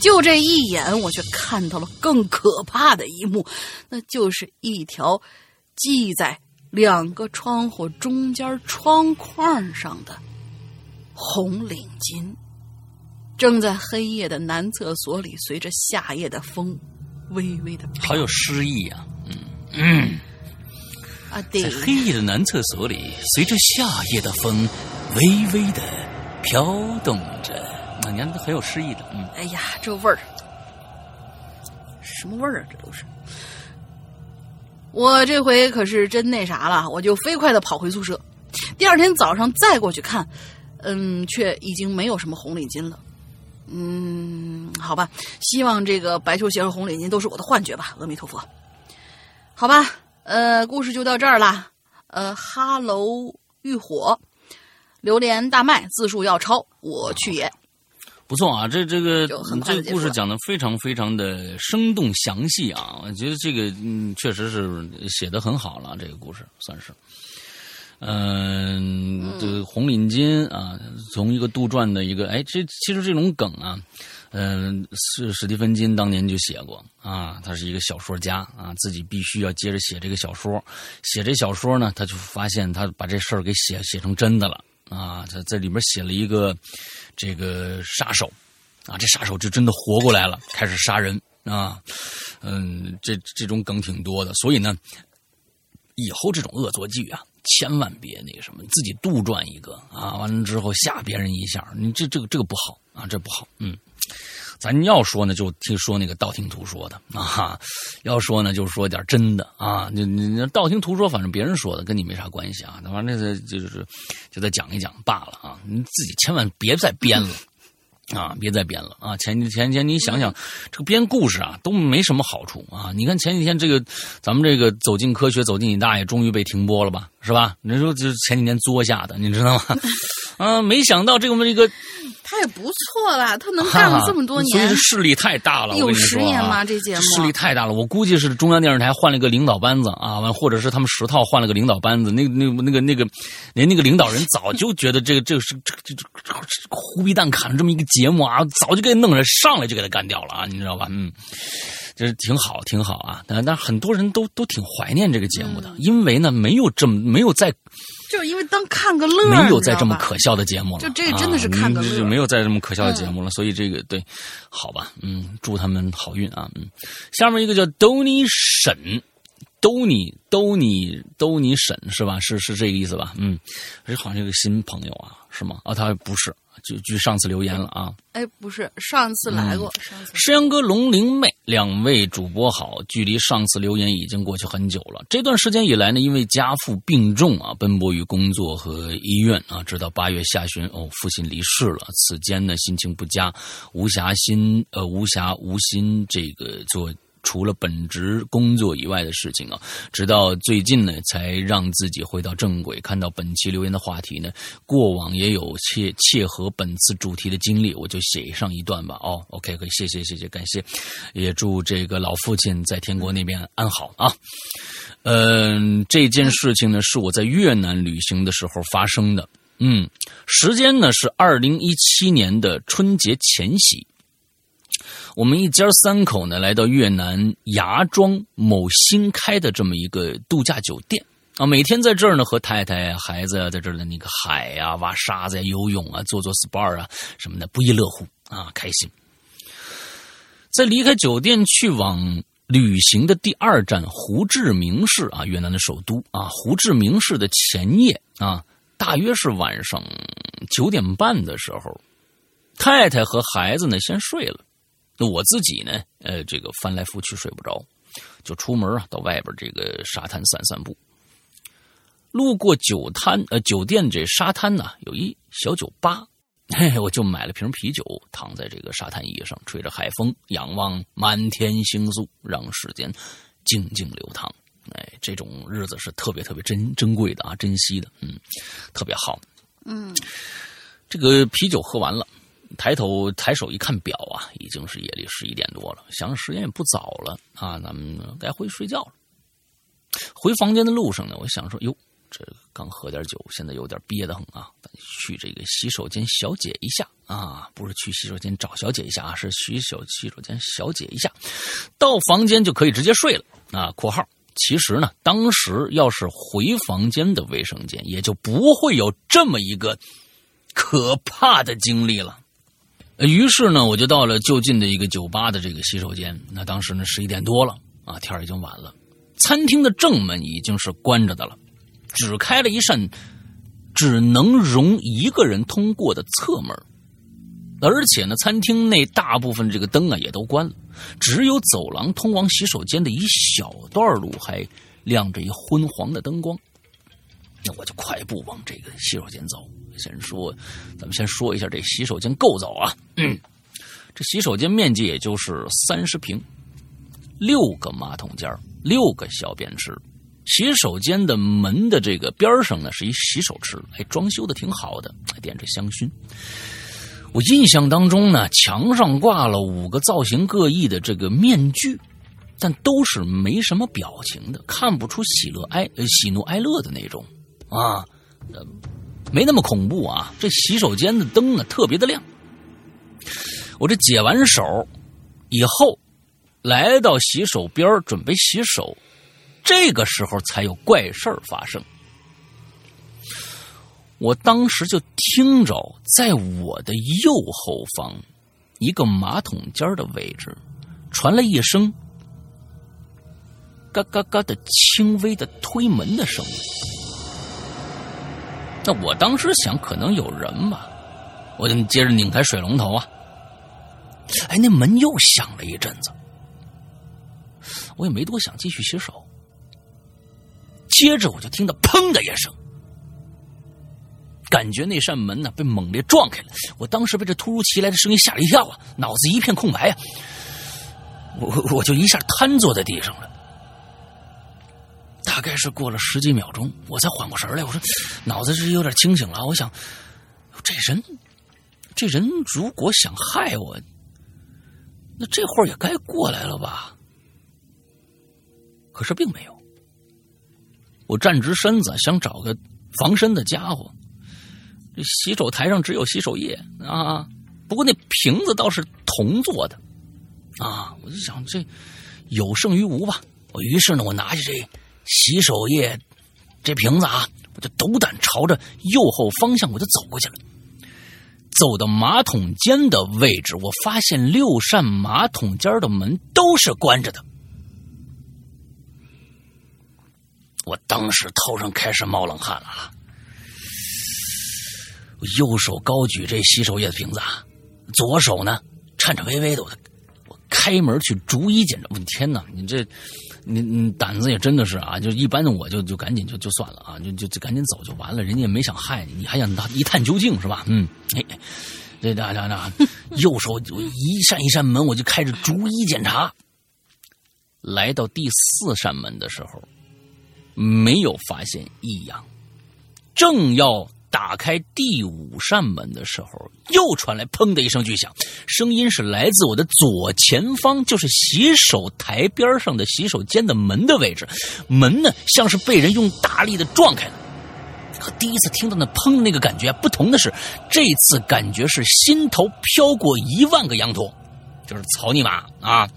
就这一眼，我却看到了更可怕的一幕，那就是一条系在两个窗户中间窗框上的红领巾，正在黑夜的男厕所里，随着夏夜的风微微的好有诗意啊！嗯嗯，啊，对在，黑夜的男厕所里，随着夏夜的风，微微的飘动着。啊，你看，很有诗意的。嗯，哎呀，这味儿，什么味儿啊？这都是。我这回可是真那啥了，我就飞快的跑回宿舍。第二天早上再过去看，嗯，却已经没有什么红领巾了。嗯，好吧，希望这个白球鞋和红领巾都是我的幻觉吧。阿弥陀佛。好吧，呃，故事就到这儿啦。呃，哈喽，欲火，榴莲大卖，字数要超，我去也。不错啊，这这个这个故事讲的非常非常的生动详细啊，我觉得这个嗯确实是写的很好了，这个故事算是。嗯，这个红领巾啊，从一个杜撰的一个，哎，这其实这种梗啊，嗯，是史蒂芬金当年就写过啊，他是一个小说家啊，自己必须要接着写这个小说，写这小说呢，他就发现他把这事儿给写写成真的了啊，他在里边写了一个这个杀手啊，这杀手就真的活过来了，开始杀人啊，嗯，这这种梗挺多的，所以呢，以后这种恶作剧啊，千万别那个什么，自己杜撰一个啊，完了之后吓别人一下，你这这个这个不好啊，这不好，嗯。咱要说呢，就听说那个道听途说的啊；要说呢，就说点真的啊。你你你道听途说，反正别人说的，跟你没啥关系啊。那反正这就是就再讲一讲罢了啊。你自己千万别再编了。啊，别再编了啊！前前前，你想想，这个编故事啊，都没什么好处啊。你看前几天这个，咱们这个走进科学，走进你大爷，终于被停播了吧？是吧？你说这是前几天作下的，你知道吗？啊，没想到这个这个他也不错啦，他能干了这么多年所以势力太大了。有十年吗？这节目势力太大了，我估计是中央电视台换了个领导班子啊，完或者是他们十套换了个领导班子，那那那个那个连那个领导人早就觉得这个这个是这个这个这个胡逼蛋砍了这么一个节目啊，早就给他弄着上来就给他干掉了啊，你知道吧？嗯。就是挺好，挺好啊！但但很多人都都挺怀念这个节目的，因为呢，没有这么没有在就是因为当看个乐儿，没有再这么可笑的节目了，就这个真的是看个乐啊就没有再这么可笑的节目了，所以这个对，好吧，嗯，祝他们好运啊，嗯，下面一个叫 Donny 沈，兜你兜你兜你婶是吧？是是这个意思吧？嗯，这好像是个新朋友啊，是吗？啊，他不是，就据上次留言了啊，哎，不是，上次来过，嗯上次石阳哥、龙灵妹两位主播好，距离上次留言已经过去很久了。这段时间以来呢，因为家父病重啊，奔波于工作和医院啊，直到八月下旬哦，父亲离世了。此间呢，心情不佳，无暇心呃无暇无心这个做除了本职工作以外的事情啊。直到最近呢，才让自己回到正轨。看到本期留言的话题呢，过往也有切切合本次主题的经历，我就写上一段吧。哦，OK，可以，谢谢谢谢，感谢，也祝这个老父亲在天国那边安好啊。嗯，这件事情呢，是我在越南旅行的时候发生的。嗯，时间呢是二零一七年的春节前夕。我们一家三口呢来到越南芽庄某新开的这么一个度假酒店啊，每天在这儿呢和太太、孩子在这儿的那个海呀、挖沙子呀、游泳啊、做做 SPA 啊什么的，不亦乐乎啊，开心。在离开酒店去往。旅行的第二站胡志明市啊，越南的首都啊。胡志明市的前夜啊，大约是晚上九点半的时候，太太和孩子呢先睡了，那我自己呢，呃，这个翻来覆去睡不着，就出门啊，到外边这个沙滩散散步。路过酒摊呃酒店这沙滩呢，有一小酒吧。嘿，我就买了瓶啤酒，躺在这个沙滩椅上，吹着海风，仰望满天星宿，让时间静静流淌。哎，这种日子是特别特别珍珍贵的啊，珍惜的，嗯，特别好。嗯，这个啤酒喝完了，抬头抬手一看表啊，已经是夜里十一点多了，想时间也不早了啊，咱们该回去睡觉了。回房间的路上呢，我想说，哟。这刚喝点酒，现在有点憋得很啊！去这个洗手间小解一下啊，不是去洗手间找小姐一下啊，是洗手洗手间小解一下，到房间就可以直接睡了啊。（括号其实呢，当时要是回房间的卫生间，也就不会有这么一个可怕的经历了。于是呢，我就到了就近的一个酒吧的这个洗手间。那当时呢，十一点多了啊，天已经晚了，餐厅的正门已经是关着的了。只开了一扇只能容一个人通过的侧门，而且呢，餐厅内大部分这个灯啊也都关了，只有走廊通往洗手间的一小段路还亮着一昏黄的灯光。那我就快步往这个洗手间走。先说，咱们先说一下这洗手间构造啊。这洗手间面积也就是三十平，六个马桶间，六个小便池。洗手间的门的这个边上呢，是一洗手池，还装修的挺好的，还点着香薰。我印象当中呢，墙上挂了五个造型各异的这个面具，但都是没什么表情的，看不出喜乐哀喜怒哀乐的那种啊，没那么恐怖啊。这洗手间的灯呢，特别的亮。我这解完手以后，来到洗手边准备洗手。这个时候才有怪事儿发生。我当时就听着，在我的右后方一个马桶间的位置，传来一声“嘎嘎嘎”的轻微的推门的声音。那我当时想，可能有人吧，我就接着拧开水龙头啊。哎，那门又响了一阵子，我也没多想，继续洗手。接着我就听到“砰”的一声，感觉那扇门呢被猛烈撞开了。我当时被这突如其来的声音吓了一跳啊，脑子一片空白啊，我我就一下瘫坐在地上了。大概是过了十几秒钟，我才缓过神来。我说，脑子是有点清醒了。我想，这人，这人如果想害我，那这会儿也该过来了吧？可是并没有。我站直身子，想找个防身的家伙。这洗手台上只有洗手液啊，不过那瓶子倒是铜做的啊。我就想这有胜于无吧。我于是呢，我拿起这洗手液这瓶子啊，我就斗胆朝着右后方向我就走过去了。走到马桶间的位置，我发现六扇马桶间的门都是关着的。我当时头上开始冒冷汗了啊！我右手高举这洗手液的瓶子，啊，左手呢颤颤巍巍的，我我开门去逐一检查。我天哪，你这你你胆子也真的是啊！就一般的我就就赶紧就就算了啊，就就就赶紧走就完了。人家也没想害你，你还想一探究竟是吧？嗯，哎，这那那那右手一扇一扇门，我就开始逐一检查。来到第四扇门的时候，没有发现异样，正要。打开第五扇门的时候，又传来“砰”的一声巨响，声音是来自我的左前方，就是洗手台边上的洗手间的门的位置。门呢，像是被人用大力的撞开了。和第一次听到那“砰”那个感觉不同的是，这次感觉是心头飘过一万个羊驼，就是草泥马啊！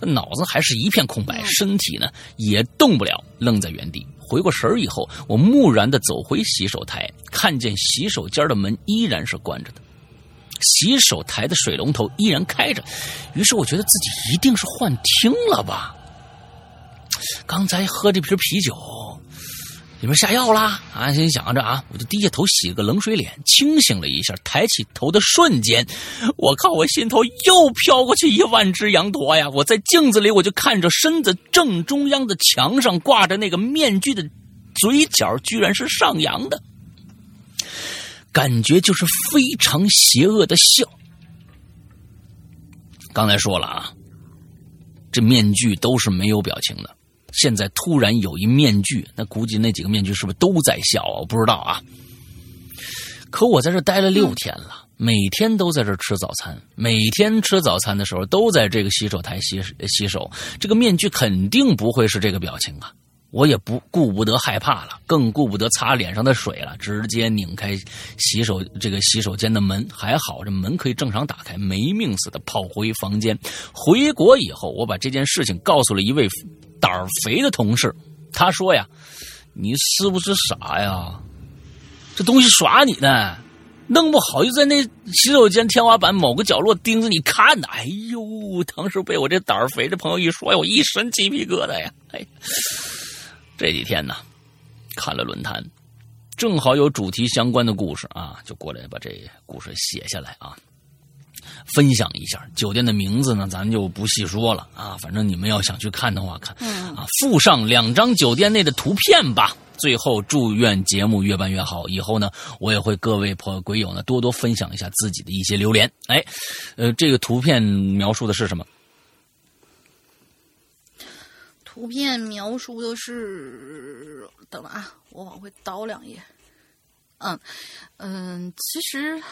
脑子还是一片空白，身体呢也动不了，愣在原地。回过神儿以后，我木然的走回洗手台，看见洗手间的门依然是关着的，洗手台的水龙头依然开着。于是我觉得自己一定是幻听了吧？刚才喝这瓶啤酒。里面下药啦！啊，心想着啊，我就低下头洗个冷水脸，清醒了一下。抬起头的瞬间，我靠！我心头又飘过去一万只羊驼呀！我在镜子里，我就看着身子正中央的墙上挂着那个面具的嘴角，居然是上扬的，感觉就是非常邪恶的笑。刚才说了啊，这面具都是没有表情的。现在突然有一面具，那估计那几个面具是不是都在笑啊？我不知道啊。可我在这待了六天了，每天都在这吃早餐，每天吃早餐的时候都在这个洗手台洗洗手，这个面具肯定不会是这个表情啊！我也不顾不得害怕了，更顾不得擦脸上的水了，直接拧开洗手这个洗手间的门，还好这门可以正常打开，没命似的跑回房间。回国以后，我把这件事情告诉了一位。胆儿肥的同事，他说呀：“你是不是傻呀？这东西耍你呢，弄不好就在那洗手间天花板某个角落盯着你看呢。”哎呦，当时被我这胆儿肥的朋友一说，我一身鸡皮疙瘩呀！哎，这几天呢，看了论坛，正好有主题相关的故事啊，就过来把这故事写下来啊。分享一下酒店的名字呢，咱就不细说了啊。反正你们要想去看的话，看啊，附上两张酒店内的图片吧。最后祝愿节目越办越好。以后呢，我也会各位朋友鬼友呢多多分享一下自己的一些留言。哎，呃，这个图片描述的是什么？图片描述的是，等了啊，我往回倒两页。嗯嗯，其实。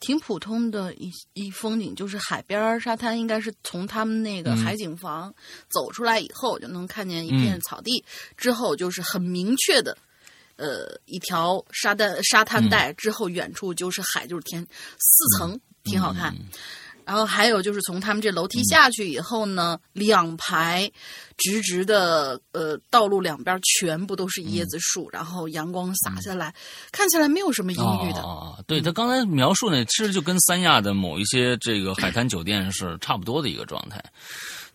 挺普通的一一风景，就是海边沙滩，应该是从他们那个海景房走出来以后，就能看见一片草地。之后就是很明确的，呃，一条沙滩沙滩带。之后远处就是海，就是天，四层，挺好看。然后还有就是从他们这楼梯下去以后呢，两排直直的呃道路两边全部都是椰子树，然后阳光洒下来，看起来没有什么阴郁的。啊，对他刚才描述呢，其实就跟三亚的某一些这个海滩酒店是差不多的一个状态。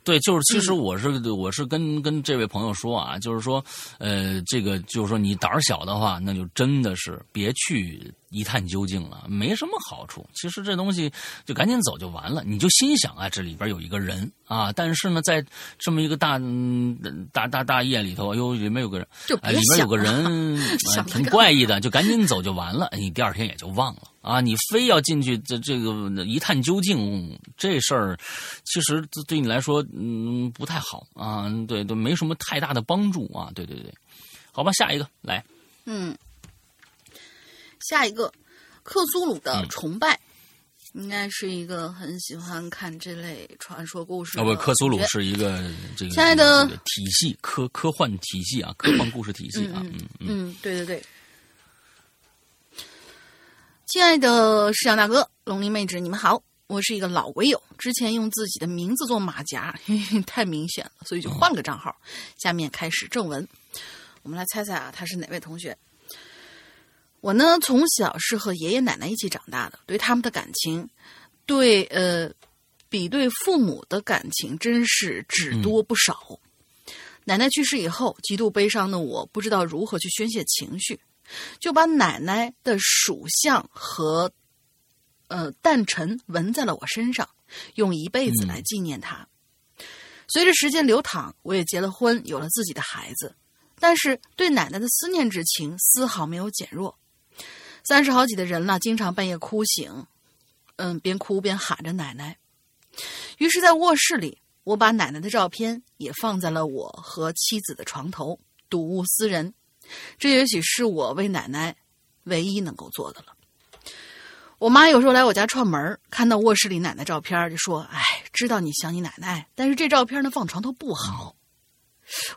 对，就是其实我是我是跟跟这位朋友说啊，就是说，呃，这个就是说你胆儿小的话，那就真的是别去一探究竟了，没什么好处。其实这东西就赶紧走就完了。你就心想啊，这里边有一个人啊，但是呢，在这么一个大大大大夜里头，哟，里面有个人，里面有个人 挺怪异的，就赶紧走就完了。你第二天也就忘了。啊，你非要进去这这个一探究竟，这事儿其实对你来说，嗯，不太好啊。对，都没什么太大的帮助啊。对对对，好吧，下一个来。嗯，下一个克苏鲁的崇拜，应该是一个很喜欢看这类传说故事。哦不，克苏鲁是一个这个亲爱的体系科科幻体系啊，科幻故事体系啊。嗯嗯，对对对。亲爱的市长大哥、龙鳞妹纸，你们好，我是一个老鬼友，之前用自己的名字做马甲，太明显了，所以就换了个账号。下面开始正文，我们来猜猜啊，他是哪位同学？我呢，从小是和爷爷奶奶一起长大的，对他们的感情，对呃，比对父母的感情真是只多不少。奶奶去世以后，极度悲伤的我，不知道如何去宣泄情绪。就把奶奶的属相和，呃，诞辰纹在了我身上，用一辈子来纪念她。随着时间流淌，我也结了婚，有了自己的孩子，但是对奶奶的思念之情丝毫没有减弱。三十好几的人了，经常半夜哭醒，嗯，边哭边喊着奶奶。于是，在卧室里，我把奶奶的照片也放在了我和妻子的床头，睹物思人。这也许是我为奶奶唯一能够做的了。我妈有时候来我家串门，看到卧室里奶奶照片，就说：“哎，知道你想你奶奶，但是这照片呢放床头不好。”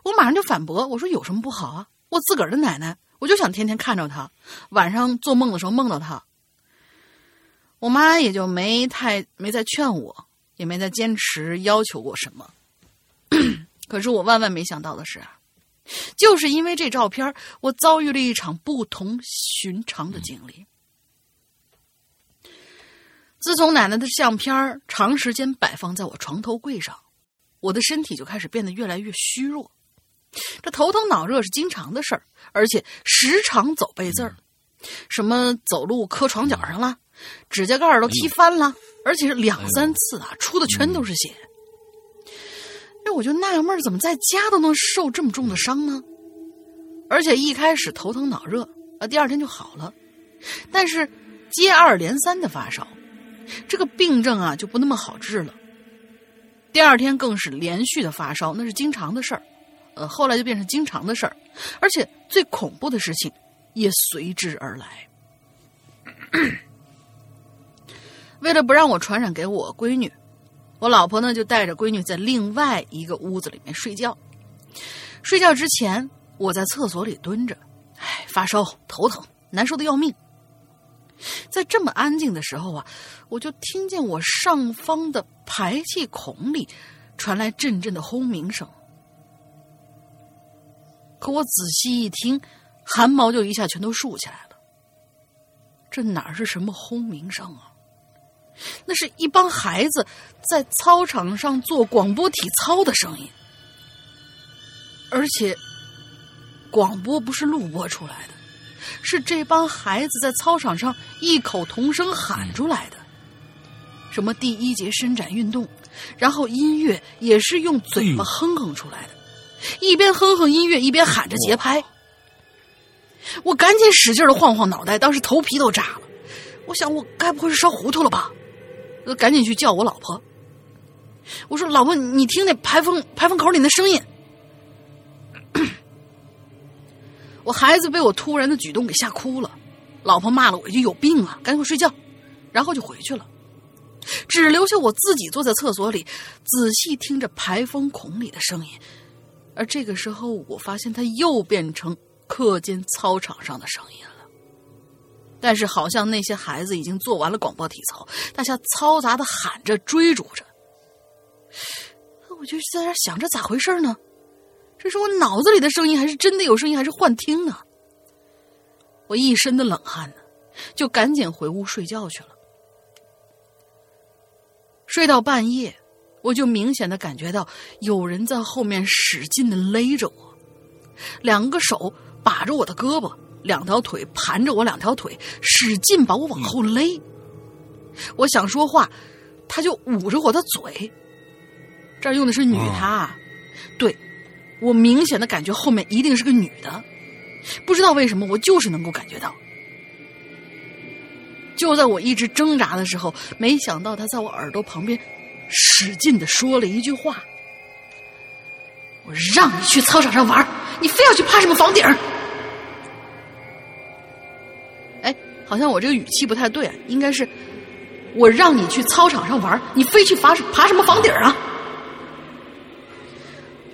我马上就反驳：“我说有什么不好啊？我自个儿的奶奶，我就想天天看着他，晚上做梦的时候梦到他。”我妈也就没太没再劝我，也没再坚持要求过什么。可是我万万没想到的是啊，就是因为这照片，我遭遇了一场不同寻常的经历。自从奶奶的相片长时间摆放在我床头柜上，我的身体就开始变得越来越虚弱。这头疼脑热是经常的事儿，而且时常走背字儿，什么走路磕床角上了，指甲盖儿都踢翻了，而且是两三次啊，出的全都是血。那我就纳闷，怎么在家都能受这么重的伤呢？而且一开始头疼脑热，啊，第二天就好了，但是接二连三的发烧。这个病症啊就不那么好治了。第二天更是连续的发烧，那是经常的事儿。呃，后来就变成经常的事儿，而且最恐怖的事情也随之而来。为了不让我传染给我闺女，我老婆呢就带着闺女在另外一个屋子里面睡觉。睡觉之前，我在厕所里蹲着，唉，发烧、头疼、难受的要命。在这么安静的时候啊，我就听见我上方的排气孔里传来阵阵的轰鸣声。可我仔细一听，汗毛就一下全都竖起来了。这哪是什么轰鸣声啊？那是一帮孩子在操场上做广播体操的声音，而且广播不是录播出来的。是这帮孩子在操场上异口同声喊出来的，什么第一节伸展运动，然后音乐也是用嘴巴哼哼出来的，一边哼哼音乐一边喊着节拍。我赶紧使劲的晃晃脑袋，当时头皮都炸了。我想我该不会是烧糊涂了吧？我赶紧去叫我老婆。我说：“老婆，你听那排风排风口里那声音。”我孩子被我突然的举动给吓哭了，老婆骂了我一句“有病啊”，赶紧睡觉，然后就回去了，只留下我自己坐在厕所里，仔细听着排风孔里的声音。而这个时候，我发现它又变成课间操场上的声音了。但是，好像那些孩子已经做完了广播体操，大家嘈杂的喊着、追逐着。我就在那想着咋回事呢？这是我脑子里的声音，还是真的有声音，还是幻听呢？我一身的冷汗呢，就赶紧回屋睡觉去了。睡到半夜，我就明显的感觉到有人在后面使劲的勒着我，两个手把着我的胳膊，两条腿盘着我两条腿，使劲把我往后勒。我想说话，他就捂着我的嘴。这儿用的是女他，对。我明显的感觉后面一定是个女的，不知道为什么，我就是能够感觉到。就在我一直挣扎的时候，没想到他在我耳朵旁边使劲的说了一句话：“我让你去操场上玩，你非要去爬什么房顶？”哎，好像我这个语气不太对，应该是“我让你去操场上玩，你非去爬爬什么房顶啊？”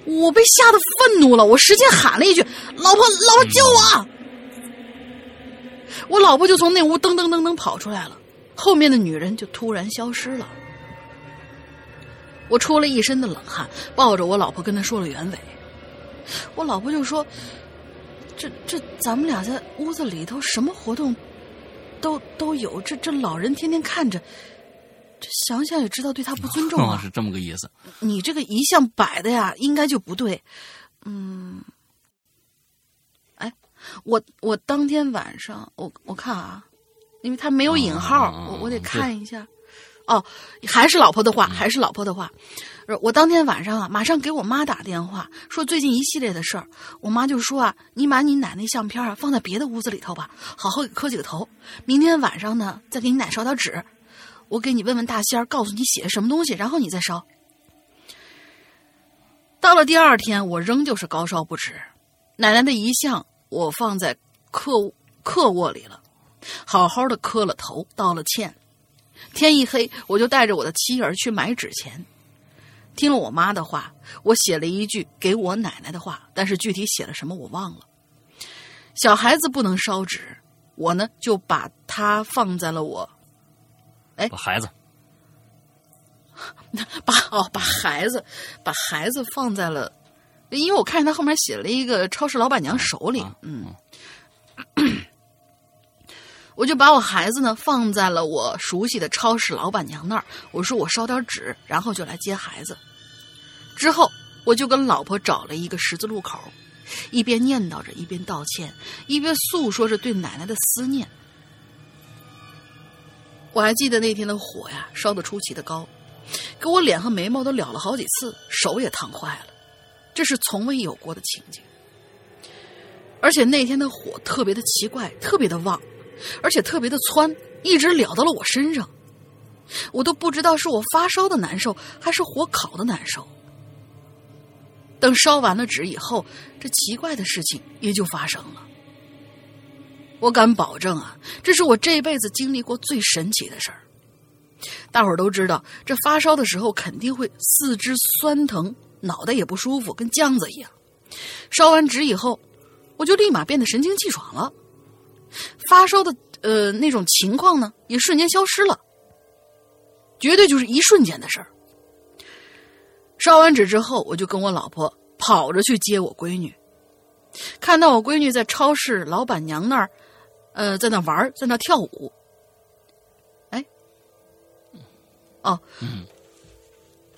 我被吓得愤怒了，我使劲喊了一句：“老婆，老婆救我！”我老婆就从那屋噔噔噔噔跑出来了，后面的女人就突然消失了。我出了一身的冷汗，抱着我老婆跟她说了原委。我老婆就说：“这这，咱们俩在屋子里头什么活动都都有，这这老人天天看着。”这想想也知道对他不尊重啊，是这么个意思。你这个一向摆的呀，应该就不对。嗯，哎，我我当天晚上，我我看啊，因为他没有引号，我我得看一下。哦，还是老婆的话，还是老婆的话。我当天晚上啊，马上给我妈打电话，说最近一系列的事儿。我妈就说啊，你把你奶奶相片啊放在别的屋子里头吧，好好给磕几个头。明天晚上呢，再给你奶烧点纸。我给你问问大仙儿，告诉你写什么东西，然后你再烧。到了第二天，我仍旧是高烧不止。奶奶的遗像我放在客客卧里了，好好的磕了头，道了歉。天一黑，我就带着我的妻儿去买纸钱。听了我妈的话，我写了一句给我奶奶的话，但是具体写了什么我忘了。小孩子不能烧纸，我呢就把它放在了我哎把孩子 把哦把孩子把孩子放在了，因为我看见他后面写了一个超市老板娘手里，嗯，我就把我孩子呢放在了我熟悉的超市老板娘那儿。我说我烧点纸，然后就来接孩子。之后我就跟老婆找了一个十字路口，一边念叨着，一边道歉，一边诉说着对奶奶的思念。我还记得那天的火呀，烧得出奇的高，给我脸和眉毛都燎了好几次，手也烫坏了，这是从未有过的情景。而且那天的火特别的奇怪，特别的旺，而且特别的窜，一直燎到了我身上，我都不知道是我发烧的难受，还是火烤的难受。等烧完了纸以后，这奇怪的事情也就发生了。我敢保证啊，这是我这辈子经历过最神奇的事儿。大伙儿都知道，这发烧的时候肯定会四肢酸疼，脑袋也不舒服，跟浆子一样。烧完纸以后，我就立马变得神清气爽了，发烧的呃那种情况呢，也瞬间消失了，绝对就是一瞬间的事儿。烧完纸之后，我就跟我老婆跑着去接我闺女，看到我闺女在超市老板娘那儿，呃，在那玩儿，在那跳舞。哎，哦，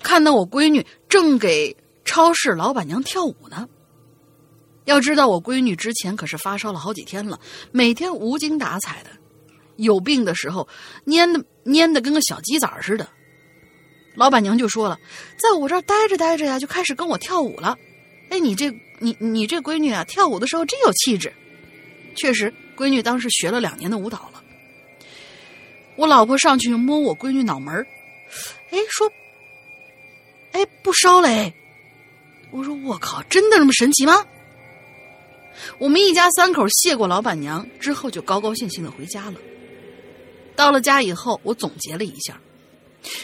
看到我闺女正给超市老板娘跳舞呢。要知道，我闺女之前可是发烧了好几天了，每天无精打采的，有病的时候蔫的蔫的跟个小鸡崽似的。老板娘就说了，在我这儿待着待着呀，就开始跟我跳舞了。哎，你这你你这闺女啊，跳舞的时候真有气质。确实，闺女当时学了两年的舞蹈了。我老婆上去摸我闺女脑门儿，哎，说，哎，不烧嘞。我说我靠，真的这么神奇吗？我们一家三口谢过老板娘之后，就高高兴兴的回家了。到了家以后，我总结了一下。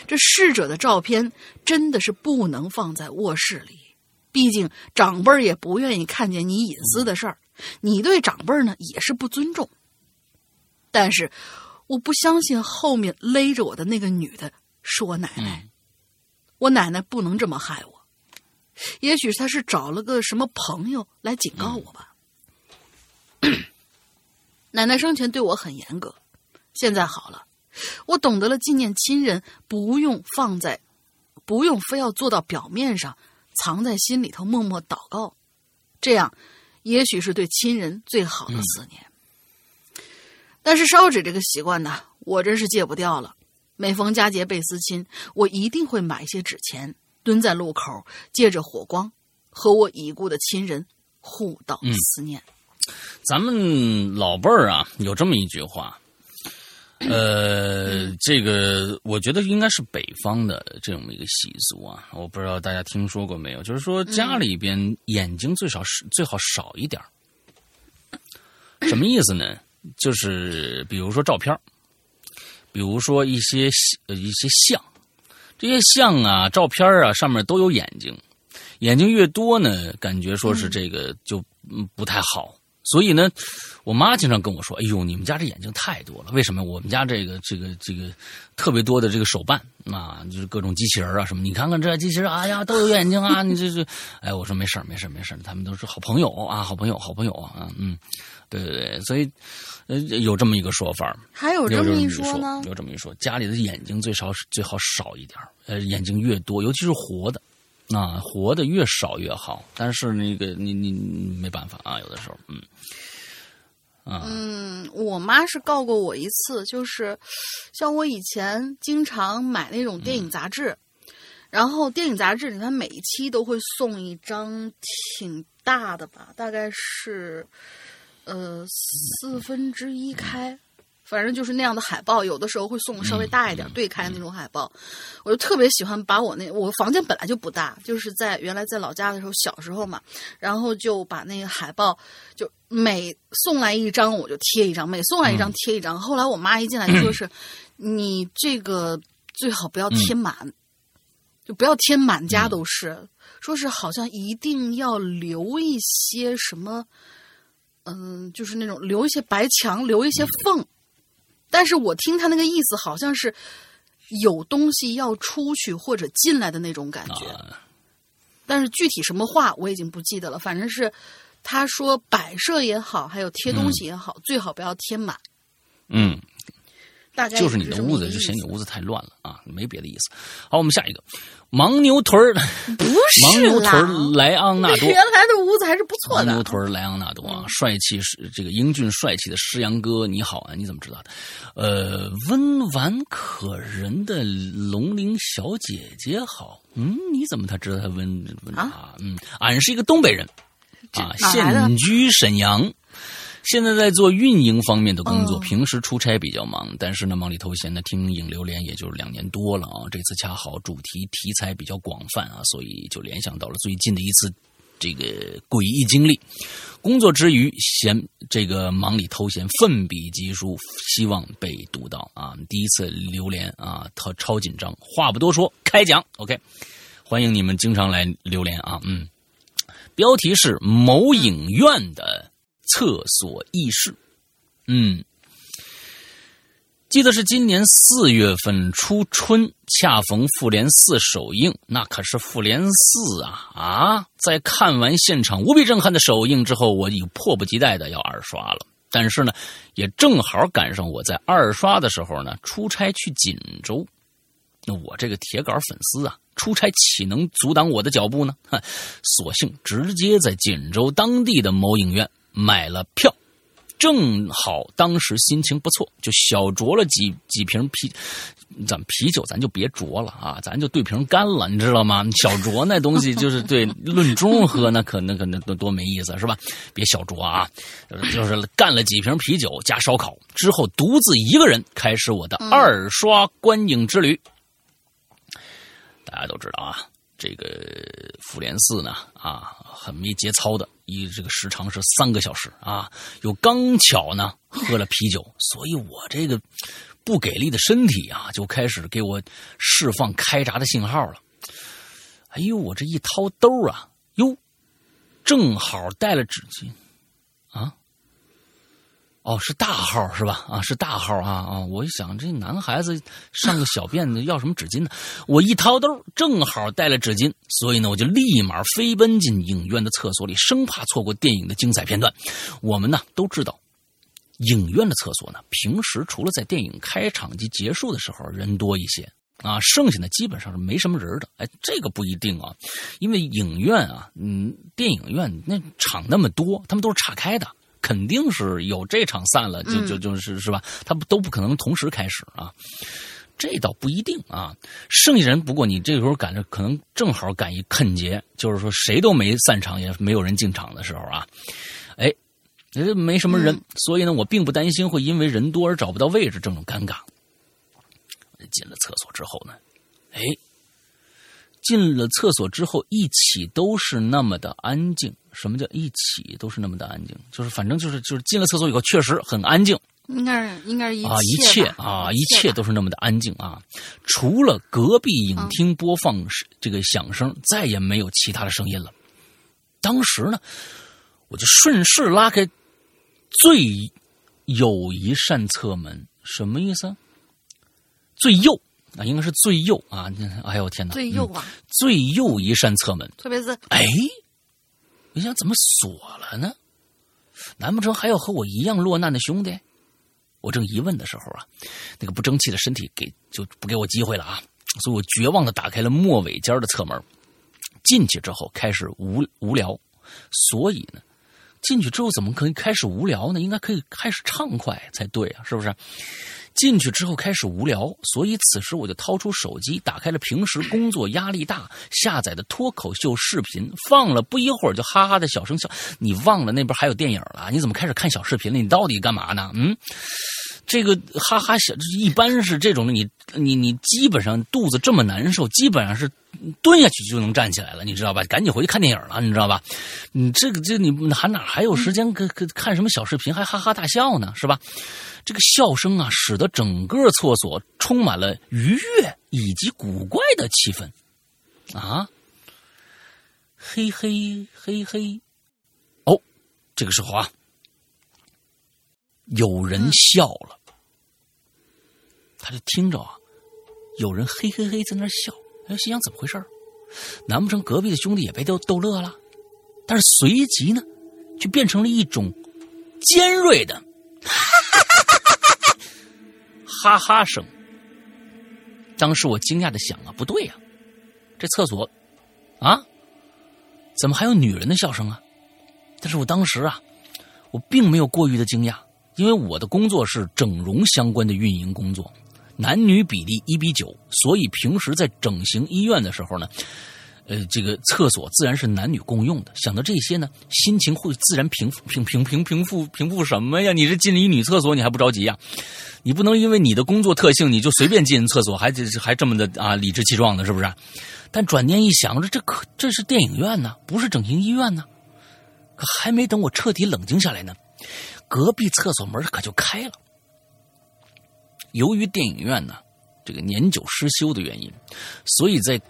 这逝者的照片真的是不能放在卧室里，毕竟长辈儿也不愿意看见你隐私的事儿，你对长辈儿呢也是不尊重。但是，我不相信后面勒着我的那个女的是我奶奶，我奶奶不能这么害我。也许她是找了个什么朋友来警告我吧。奶奶生前对我很严格，现在好了。我懂得了纪念亲人不用放在，不用非要做到表面上，藏在心里头默默祷告，这样也许是对亲人最好的思念。但是烧纸这个习惯呢，我真是戒不掉了。每逢佳节倍思亲，我一定会买一些纸钱，蹲在路口，借着火光，和我已故的亲人互道思念。咱们老辈儿啊，有这么一句话。呃，这个我觉得应该是北方的这么一个习俗啊，我不知道大家听说过没有？就是说家里边眼睛最少是最好少一点什么意思呢？就是比如说照片比如说一些一些像，这些像啊照片啊上面都有眼睛，眼睛越多呢，感觉说是这个就不太好。所以呢，我妈经常跟我说：“哎呦，你们家这眼睛太多了。为什么？我们家这个这个这个特别多的这个手办啊，就是各种机器人啊什么。你看看这机器人，哎呀，都有眼睛啊！你这这……哎，我说没事没事没事他们都是好朋友啊，好朋友，好朋友啊，嗯，对对对，所以呃有这么一个说法，还有这么一说呢，有这么一说，家里的眼睛最少最好少一点呃，眼睛越多，尤其是活的。”啊，活的越少越好，但是那个你你没办法啊，有的时候，嗯，啊，嗯，我妈是告过我一次，就是像我以前经常买那种电影杂志，然后电影杂志里面每一期都会送一张挺大的吧，大概是呃四分之一开，反正就是那样的海报，有的时候会送稍微大一点、对开那种海报。我就特别喜欢把我那我房间本来就不大，就是在原来在老家的时候，小时候嘛，然后就把那个海报就每送来一张我就贴一张，每送来一张贴一张。后来我妈一进来就说是，你这个最好不要贴满，就不要贴满家都是，说是好像一定要留一些什么。嗯，就是那种留一些白墙，留一些缝，但是我听他那个意思，好像是有东西要出去或者进来的那种感觉。但是具体什么话我已经不记得了，反正是他说摆设也好，还有贴东西也好，最好不要贴满。嗯，就是你的屋子，就嫌你屋子太乱了啊，没别的意思。好，我们下一个，牦牛屯儿，不牦是 牛屯儿，莱昂纳多原。来的屋子还是不错的牦牛。屯儿莱昂纳多啊，帅气是这个英俊帅气的诗阳哥，你好啊，你怎么知道的？呃，温婉可人的龙鳞小姐姐好，嗯，你怎么他知道他温温啊？嗯，俺是一个东北人啊，现居沈阳。现在在做运营方面的工作，哦平时出差比较忙，但是呢，忙里偷闲的听影榴莲也就是两年多了啊。这次恰好主题题材比较广泛啊，所以就联想到了最近的一次这个诡异经历。工作之余闲这个忙里偷闲，奋笔疾书，希望被读到啊。第一次榴莲啊，他超紧张，话不多说，开讲。OK，欢迎你们经常来榴莲啊，嗯。标题是某影院的厕所轶事。嗯，记得是今年四月份初春，恰逢《复联四》首映，那可是《复联四》啊啊！在看完现场无比震撼的首映之后，我已迫不及待的要二刷了。但是呢，也正好赶上我在二刷的时候呢，出差去锦州。那我这个铁杆粉丝啊，出差岂能阻挡我的脚步呢？哼，索性直接在锦州当地的某影院买了票。正好当时心情不错，就小酌了几几瓶啤，咱啤酒咱就别酌了啊，咱就对瓶干了，你知道吗？小酌那东西就是对 论盅喝，那可那可那多多没意思是吧？别小酌啊，就是干了几瓶啤酒加烧烤之后，独自一个人开始我的二刷观影之旅。大家都知道啊，这个《复联四》呢啊，很没节操的，一这个时长是三个小时啊，又刚巧呢喝了啤酒，所以我这个不给力的身体啊，就开始给我释放开闸的信号了。哎呦，我这一掏兜啊，哟，正好带了纸巾。哦，是大号是吧？啊，是大号啊啊！我一想，这男孩子上个小便要什么纸巾呢？我一掏兜，正好带了纸巾，所以呢，我就立马飞奔进影院的厕所里，生怕错过电影的精彩片段。我们呢都知道，影院的厕所呢，平时除了在电影开场及结束的时候人多一些啊，剩下的基本上是没什么人的。哎，这个不一定啊，因为影院啊，嗯，电影院那场那么多，他们都是岔开的。肯定是有这场散了，就就就是是吧？他不都不可能同时开始啊，这倒不一定啊。剩下人不过你这个时候赶着，可能正好赶一坑节，就是说谁都没散场，也没有人进场的时候啊，哎，这没什么人，所以呢，我并不担心会因为人多而找不到位置这种尴尬。进了厕所之后呢，哎。进了厕所之后，一起都是那么的安静。什么叫一起都是那么的安静？就是反正就是就是进了厕所以后，确实很安静应该是应该是一啊，一切啊，一切都是那么的安静啊。除了隔壁影厅播放这个响声，再也没有其他的声音了。当时呢，我就顺势拉开最有一扇侧门，什么意思啊？最右啊，应该是最右啊！哎呦我天哪，嗯最右啊，最右一扇侧门，特别是哎，我想怎么锁了呢？难不成还有和我一样落难的兄弟？我正疑问的时候啊，那个不争气的身体给就不给我机会了啊！所以我绝望的打开了末尾尖的侧门，进去之后开始无无聊，所以呢，进去之后怎么可以开始无聊呢？应该可以开始畅快才对啊，是不是？进去之后开始无聊，所以此时我就掏出手机，打开了平时工作压力大下载的脱口秀视频，放了不一会儿就哈哈的小声笑。你忘了那边还有电影了？你怎么开始看小视频了？你到底干嘛呢？嗯，这个哈哈小，一般是这种你你你基本上肚子这么难受，基本上是蹲下去就能站起来了，你知道吧？赶紧回去看电影了，你知道吧？你这个这你还哪还有时间看看看什么小视频，还哈哈大笑呢，是吧？这个笑声啊，使得整个厕所充满了愉悦以及古怪的气氛啊！嘿嘿嘿嘿，哦，这个时候啊，有人笑了，他就听着啊，有人嘿嘿嘿在那笑，他，心想怎么回事难不成隔壁的兄弟也被逗逗乐了？但是随即呢，就变成了一种尖锐的哈哈声。当时我惊讶的想啊，不对呀、这厕所啊，怎么还有女人的笑声啊？但是我当时啊，我并没有过于的惊讶，因为我的工作是整容相关的运营工作，男女比例一比九，所以平时在整形医院的时候呢，呃，这个厕所自然是男女共用的。想到这些呢，心情会自然平复平平平平复平复什么呀？你这进了一女厕所，你还不着急呀？你不能因为你的工作特性，你就随便进厕所，还还这么的啊理直气壮的，是不是？但转念一想，这这可这是电影院呢，不是整形医院呢。可还没等我彻底冷静下来呢，隔壁厕所门可就开了。由于电影院呢这个年久失修的原因，所以在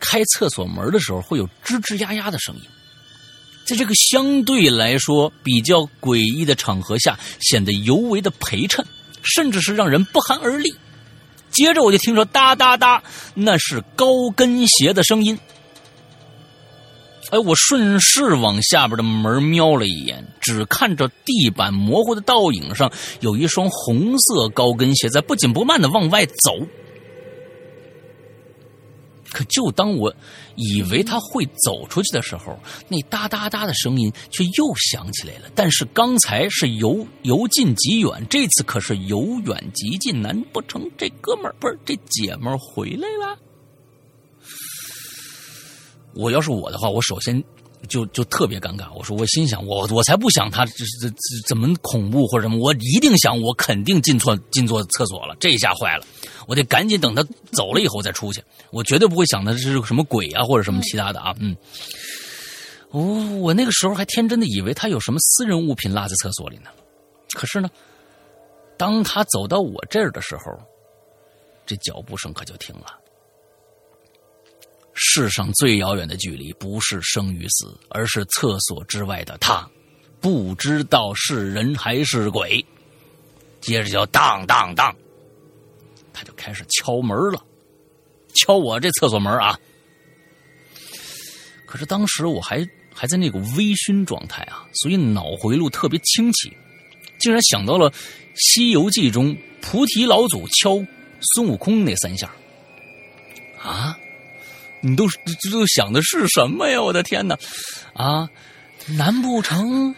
开厕所门的时候会有吱吱呀呀的声音。在这个相对来说比较诡异的场合下，显得尤为的陪衬，甚至是让人不寒而栗。接着我就听说哒哒哒，那是高跟鞋的声音。哎，我顺势往下边的门瞄了一眼，只看着地板模糊的倒影上有一双红色高跟鞋在不紧不慢的往外走。可就当我以为他会走出去的时候，那哒哒哒的声音却又响起来了。但是刚才是由由近及远，这次可是由远及近。难不成这哥们儿不是这姐们儿回来了？我要是我的话，我首先就就特别尴尬。我说，我心想，我我才不想他这这这怎么恐怖或者什么，我一定想我肯定进错进错厕所了，这一下坏了，我得赶紧等他走了以后再出去，我绝对不会想的是什么鬼啊或者什么其他的啊，嗯。我我那个时候还天真的以为他有什么私人物品落在厕所里呢，可是呢，当他走到我这儿的时候，这脚步声可就停了。世上最遥远的距离，不是生与死，而是厕所之外的他，不知道是人还是鬼。接着就当当当，他就开始敲门了，敲我这厕所门啊。可是当时我还还在那个微醺状态啊，所以脑回路特别清奇，竟然想到了《西游记》中菩提老祖敲孙悟空那三下啊。你都这都想的是什么呀？我的天哪！啊，难不成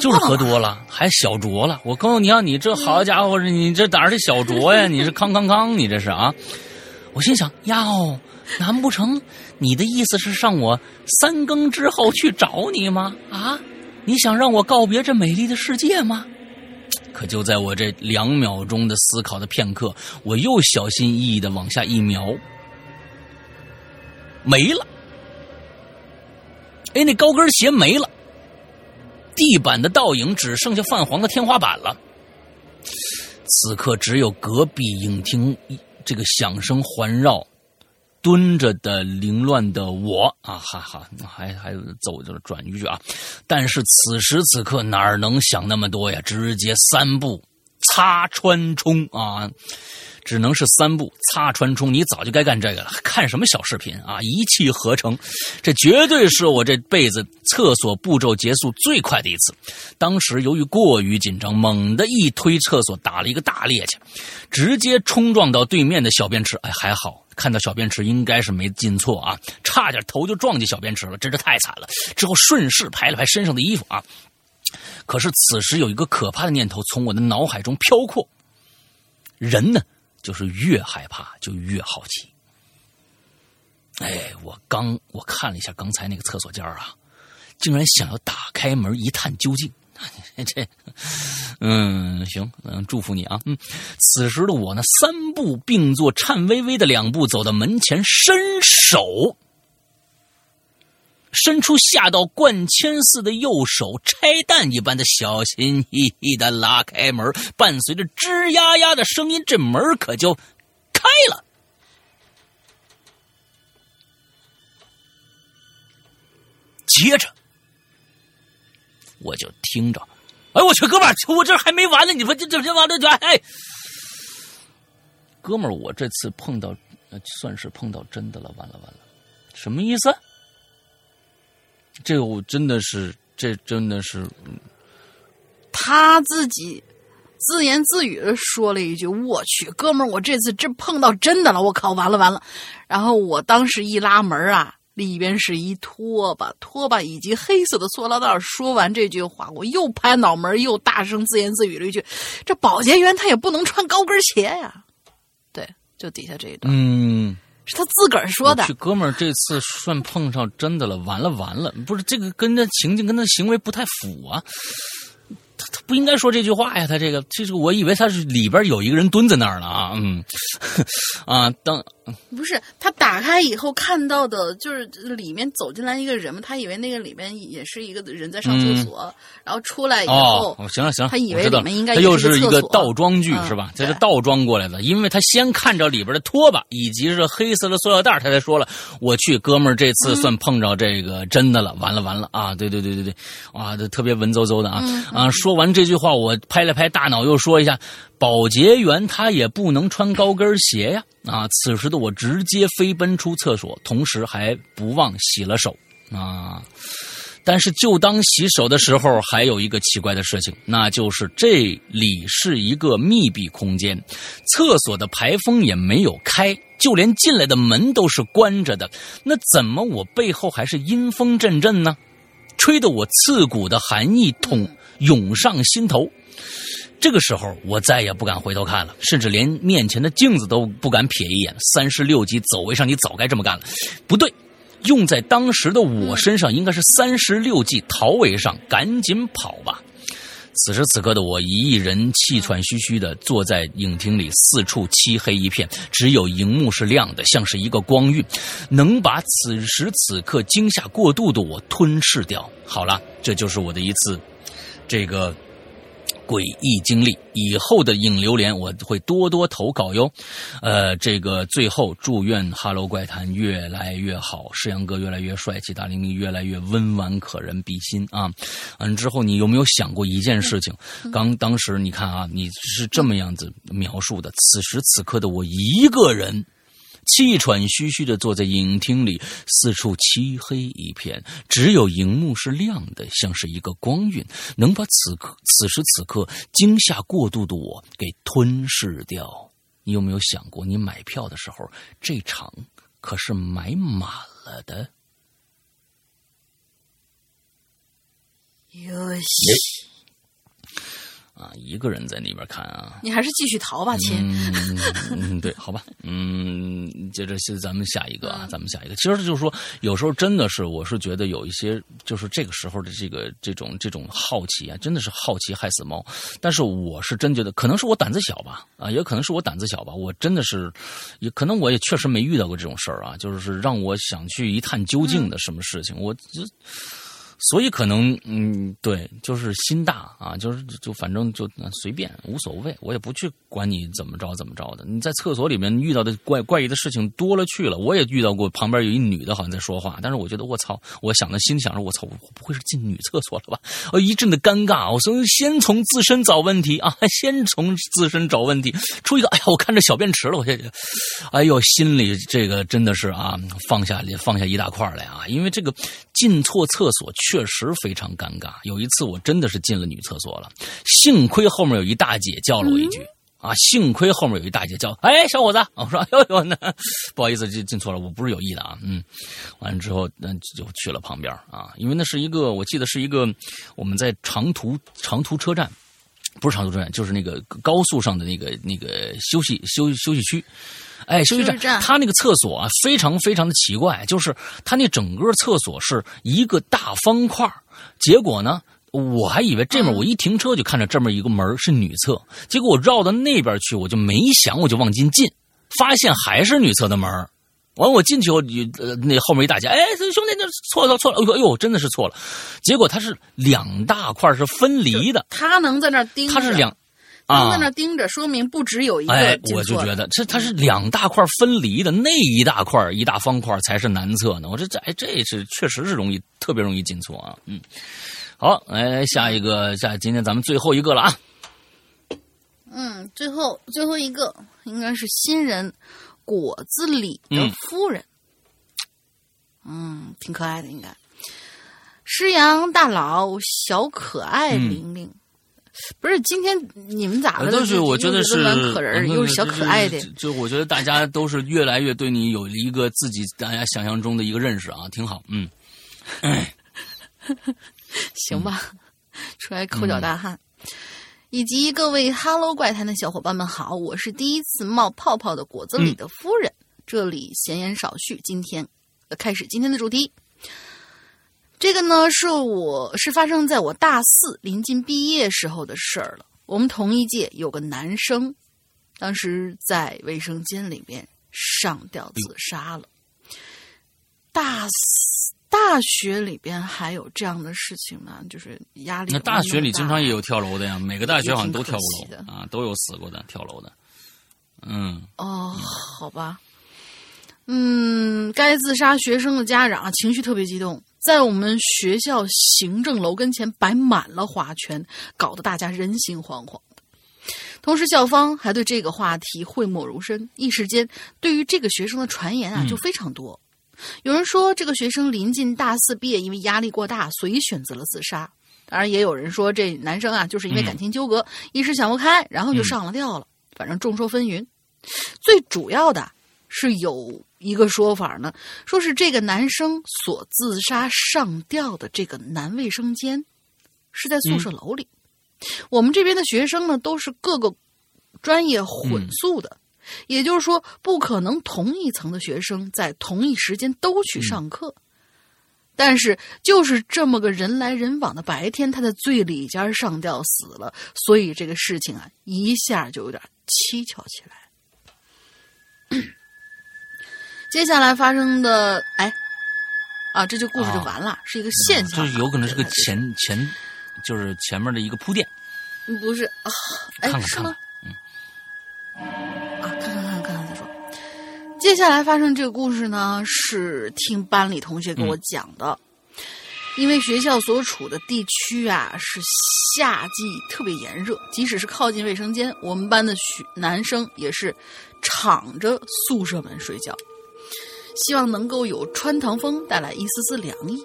就是喝多了，还小酌了？我告诉你啊，你这好家伙，你这哪是小酌呀？你是康康康，你这是啊！我心想哟，难不成你的意思是让我三更之后去找你吗？啊，你想让我告别这美丽的世界吗？可就在我这两秒钟的思考的片刻，我又小心翼翼的往下一瞄。没了。哎，那高跟鞋没了，地板的倒影只剩下泛黄的天花板了。此刻，只有隔壁影厅这个响声环绕，蹲着的凌乱的我啊，哈哈，还还走着转一句啊。但是此时此刻哪能想那么多呀？直接三步擦穿冲啊！只能是三步擦穿冲，你早就该干这个了，看什么小视频啊？一气呵成，这绝对是我这辈子厕所步骤结束最快的一次。当时由于过于紧张，猛地一推厕所，打了一个大趔趄，直接冲撞到对面的小便池。哎，还好看到小便池，应该是没进错啊，差点头就撞进小便池了，真是太惨了。之后顺势拍了拍身上的衣服啊，可是此时有一个可怕的念头从我的脑海中飘过，人呢？就是越害怕就越好奇。哎，我刚我看了一下刚才那个厕所间啊，竟然想要打开门一探究竟。这，嗯，行，嗯，祝福你啊，嗯。此时的我呢，三步并作，颤巍巍的两步走到门前，伸手。伸出吓到灌铅似的右手，拆弹一般的小心翼翼的拉开门，伴随着吱呀呀的声音，这门可就开了。接着，我就听着，哎，我去，哥们儿，我这还没完呢，你说这这这完了就哎，哥们儿，我这次碰到，算是碰到真的了，完了完了，什么意思？这个我真的是，这真的是，他自己自言自语的说了一句：“我去，哥们儿，我这次真碰到真的了，我靠，完了完了。”然后我当时一拉门啊，里边是一拖把，拖把以及黑色的塑料袋。说完这句话，我又拍脑门，又大声自言自语了一句：“这保洁员他也不能穿高跟鞋呀。”对，就底下这一段。嗯。是他自个儿说的。去哥们儿，这次算碰上真的了，完了完了，不是这个跟那情境跟他行为不太符啊。他不应该说这句话呀！他这个，其实我以为他是里边有一个人蹲在那儿呢啊，嗯，啊，当不是他打开以后看到的，就是里面走进来一个人嘛，他以为那个里面也是一个人在上厕所，然后出来以后，哦，行了行了，他以为里面应该他又是一个倒装句是吧？这是倒装过来的，因为他先看着里边的拖把以及是黑色的塑料袋，他才说了：“我去，哥们儿，这次算碰着这个真的了，完了完了啊！”对对对对对，啊，这特别文绉绉的啊啊说。说完这句话，我拍了拍大脑，又说一下：保洁员他也不能穿高跟鞋呀！啊，此时的我直接飞奔出厕所，同时还不忘洗了手啊。但是就当洗手的时候，还有一个奇怪的事情，那就是这里是一个密闭空间，厕所的排风也没有开，就连进来的门都是关着的。那怎么我背后还是阴风阵阵呢？吹得我刺骨的寒意捅涌上心头。这个时候，我再也不敢回头看了，甚至连面前的镜子都不敢瞥一眼。三十六级走为上，你早该这么干了。不对，用在当时的我身上，应该是三十六计逃为上，赶紧跑吧。此时此刻的我，一人气喘吁吁的坐在影厅里，四处漆黑一片，只有荧幕是亮的，像是一个光晕，能把此时此刻惊吓过度的我吞噬掉。好了，这就是我的一次，这个。诡异经历以后的影流连我会多多投稿哟，呃，这个最后祝愿《哈喽怪谈》越来越好，世阳哥越来越帅气，大玲玲越来越温婉可人，比心啊！完之后，你有没有想过一件事情？刚当时你看啊，你是这么样子描述的：此时此刻的我一个人。气喘吁吁的坐在影厅里，四处漆黑一片，只有荧幕是亮的，像是一个光晕，能把此刻此时此刻惊吓过度的我给吞噬掉。你有没有想过，你买票的时候，这场可是买满了的？哟西。啊，一个人在那边看啊，你还是继续逃吧，亲。嗯，对，好吧，嗯，接着现在咱们下一个啊，咱们下一个。其实就是说，有时候真的是，我是觉得有一些，就是这个时候的这个这种这种好奇啊，真的是好奇害死猫。但是我是真觉得，可能是我胆子小吧，啊，也可能是我胆子小吧。我真的是，也可能我也确实没遇到过这种事儿啊，就是让我想去一探究竟的什么事情，我就。所以可能，嗯，对，就是心大啊，就是就反正就随便无所谓，我也不去管你怎么着怎么着的。你在厕所里面遇到的怪怪异的事情多了去了，我也遇到过，旁边有一女的好像在说话，但是我觉得我操，我想的心想着我操，我不会是进女厕所了吧？我，一阵的尴尬，我从先从自身找问题啊，先从自身找问题，出一个，哎呀，我看着小便池了，我这，哎呦，心里这个真的是啊，放下放下一大块来啊，因为这个进错厕所去。确实非常尴尬。有一次，我真的是进了女厕所了，幸亏后面有一大姐叫了我一句啊，幸亏后面有一大姐叫，哎，小伙子，我说，哎呦呦，那不好意思，进进错了，我不是有意的啊，嗯，完了之后，那就去了旁边啊，因为那是一个，我记得是一个我们在长途长途车站，不是长途车站，就是那个高速上的那个那个休息休休息区。哎，休息站，他那个厕所啊，非常非常的奇怪，就是他那整个厕所是一个大方块结果呢，我还以为这面我一停车就看着这么一个门是女厕，结果我绕到那边去，我就没想，我就往进进，发现还是女厕的门。完，我进去后，呃，那后面一大家，哎，兄弟，那错了错了，哎呦，真的是错了。结果它是两大块是分离的，他能在那盯着，它是两能在啊那盯着，说明不只有一哎个，哎我就觉得这它是两大块分离的，那一大块一大方块才是南侧呢。我这这哎，这是确实是容易，特别容易进错啊。嗯，好，来下一个，下今天咱们最后一个了啊。嗯，最后最后一个应该是新人果子里的嗯夫人，嗯挺可爱的，应该。诗阳大佬小可爱嗯玲玲，不是今天你们咋了？都是我觉得是可人又是小可爱的就，我觉得大家都是越来越对你有一个自己大家想象中的一个认识啊，挺好。嗯，行吧，出来抠脚大汉。以及各位 Hello 怪谈的小伙伴们好，我是第一次冒泡泡的果子里的夫人。这里闲言少叙，今天呃开始今天的主题。这个呢，是我是发生在我大四临近毕业时候的事儿了。我们同一届有个男生，当时在卫生间里面上吊自杀了。大四大学里边还有这样的事情呢，就是压力。那大学里经常也有跳楼的呀，每个大学好像都跳过楼啊，都有死过的跳楼的。嗯，哦，好吧。嗯，该自杀学生的家长啊，情绪特别激动，在我们学校行政楼跟前摆满了花圈，搞得大家人心惶惶的。同时，校方还对这个话题讳莫如深，一时间对于这个学生的传言啊嗯就非常多。有人说，这个学生临近大四毕业，因为压力过大，所以选择了自杀。当然，也有人说这男生啊，就是因为感情纠葛，一时想不开，然后就上了吊了。反正众说纷纭。最主要的是有一个说法呢，说是这个男生所自杀上吊的这个男卫生间是在宿舍楼里。我们这边的学生呢，都是各个专业混宿的，也就是说，不可能同一层的学生在同一时间都去上课。但是，就是这么个人来人往的白天，他在最里间上吊死了，所以这个事情啊，一下就有点蹊跷起来。接下来发生的，哎，啊，这就故事就完了，是一个现象，就是有可能是个这个前前，就是前面的一个铺垫。嗯不是啊？哎，是看看看吗？啊，看看看看看看再说。接下来发生这个故事呢，是听班里同学给我讲的。因为学校所处的地区啊是夏季特别炎热，即使是靠近卫生间，我们班的学男生也是敞着宿舍门睡觉，希望能够有穿堂风带来一丝丝凉意。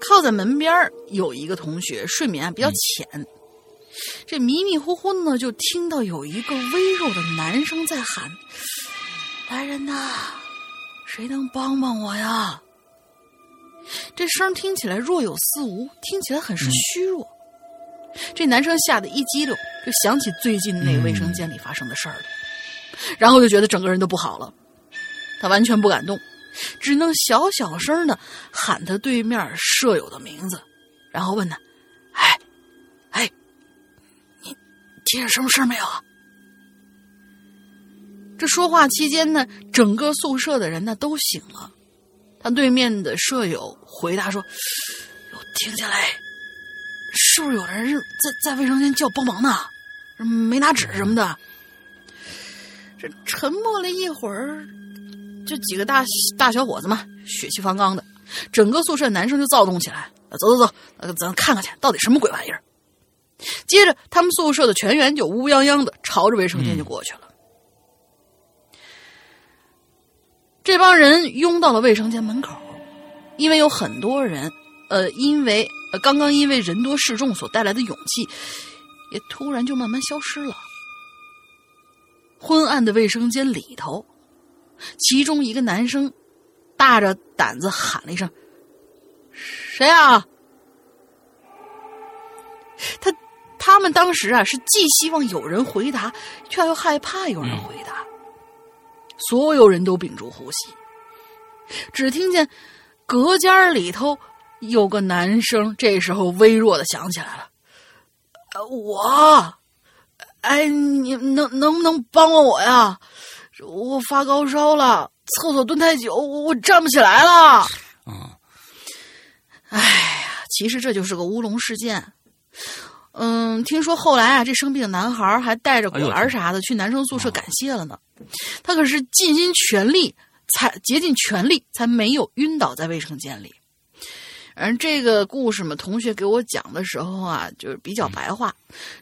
靠在门边儿有一个同学睡眠啊比较浅，这迷迷糊糊呢就听到有一个微弱的男声在喊：“来人呐，谁能帮帮我呀？”这声听起来若有似无，听起来很是虚弱。这男生吓得一激灵，就想起最近那个卫生间里发生的事儿了，然后就觉得整个人都不好了。他完全不敢动，只能小小声的喊他对面舍友的名字，然后问他：“哎，哎，你听见什么声没有啊？”这说话期间呢，整个宿舍的人呢都醒了。他对面的舍友回答说：“我听见嘞，是不是有人在在卫生间叫帮忙呢？没拿纸什么的。”这沉默了一会儿，就几个大大小伙子嘛，血气方刚的，整个宿舍男生就躁动起来。走走走，呃咱看看去，到底什么鬼玩意儿？接着，他们宿舍的全员就乌泱泱的朝着卫生间就过去了。这帮人拥到了卫生间门口，因为有很多人，呃，因为呃刚刚因为人多势众所带来的勇气，也突然就慢慢消失了。昏暗的卫生间里头，其中一个男生大着胆子喊了一声：“谁啊？”他他们当时啊是既希望有人回答，却又害怕有人回答。所有人都屏住呼吸，只听见隔间里头有个男生这时候微弱的响起来了：“，我，哎，你能能不能帮帮我呀？我发高烧了，厕所蹲太久，我我站不起来了。”啊，哎呀，其实这就是个乌龙事件。嗯，听说后来啊，这生病的男孩还带着管儿啥的去男生宿舍感谢了呢。他可是尽心全力，才竭尽全力才没有晕倒在卫生间里。而这个故事嘛，同学给我讲的时候啊，就是比较白话，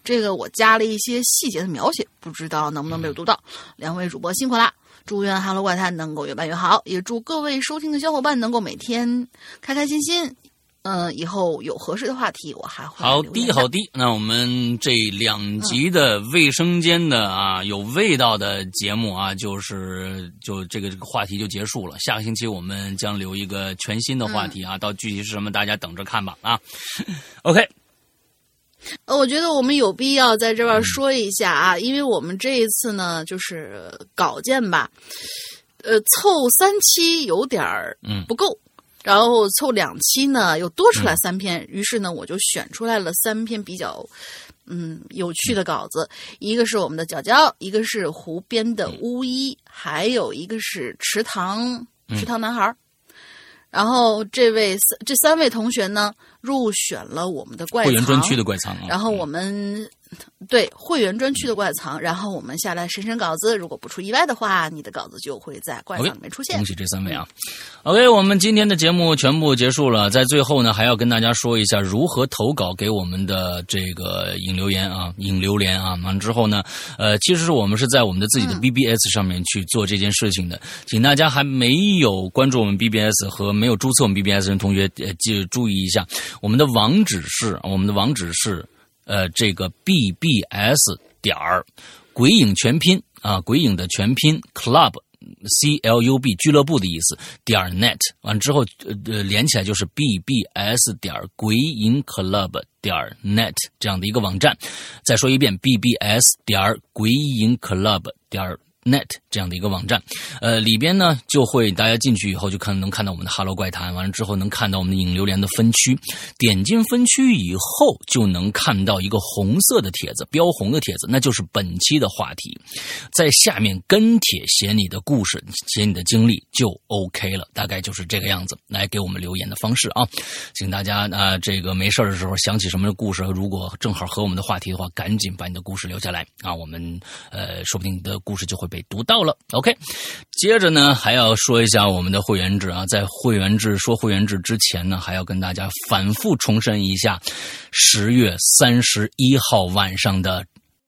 这个我加了一些细节的描写，不知道能不能被我读到。两位主播辛苦啦！祝愿《哈喽怪谈》能够越办越好，也祝各位收听的小伙伴能够每天开开心心。嗯，以后有合适的话题，我还会好留言的的好滴，那我们这两集的卫生间的啊有味道的节目啊，就是就这个这个话题就结束了。下个星期我们将留一个全新的话题啊，到具体是什么，大家等着看吧啊。OK，呃，我觉得我们有必要在这边说一下啊，因为我们这一次呢，就是稿件吧，呃，凑三期有点儿嗯不够，然后凑两期呢又多出来三篇，于是呢我就选出来了三篇比较嗯有趣的稿子，一个是我们的角角，一个是湖边的巫医，还有一个是池塘池塘男孩儿。然后这位这三位同学呢入选了我们的怪藏会员专区的怪藏啊。然后我们对会员专区的怪藏，然后我们下来审审稿子，如果不出意外的话，你的稿子就会在怪藏里面出现恭。喜这三位啊！OK，我们今天的节目全部结束了，在最后呢，还要跟大家说一下如何投稿给我们的这个引留言啊，引留言啊。完了之后呢，呃，其实我们是在我们的自己的 BBS 上面去做这件事情的，请大家还没有关注我们 BBS 和没有注册我们 BBS 的同学，呃，记注意一下，我们的网址是我们的网址是呃这个 BBS 点儿鬼影全拼啊，鬼影的全拼 club。C L U B 俱乐部的意思点 net 完之后呃呃连起来就是 B B S 点鬼影 club 点 net 这样的一个网站。再说一遍 B B S 点鬼影 club 点儿 net 这样的一个网站，呃，里边呢就会大家进去以后就看能看到我们的 Hello 怪谈，完了之后能看到我们的引榴莲的分区，点进分区以后就能看到一个红色的帖子，标红的帖子，那就是本期的话题，在下面跟帖写你的故事，写你的经历就 OK 了，大概就是这个样子，来给我们留言的方式啊，请大家啊、这个没事的时候想起什么故事，如果正好和我们的话题的话，赶紧把你的故事留下来。啊，我们呃说不定你的故事就会被读到了。OK，接着呢还要说一下我们的会员制啊，在会员制说会员制之前呢，还要跟大家反复重申一下，十月三十一号晚上的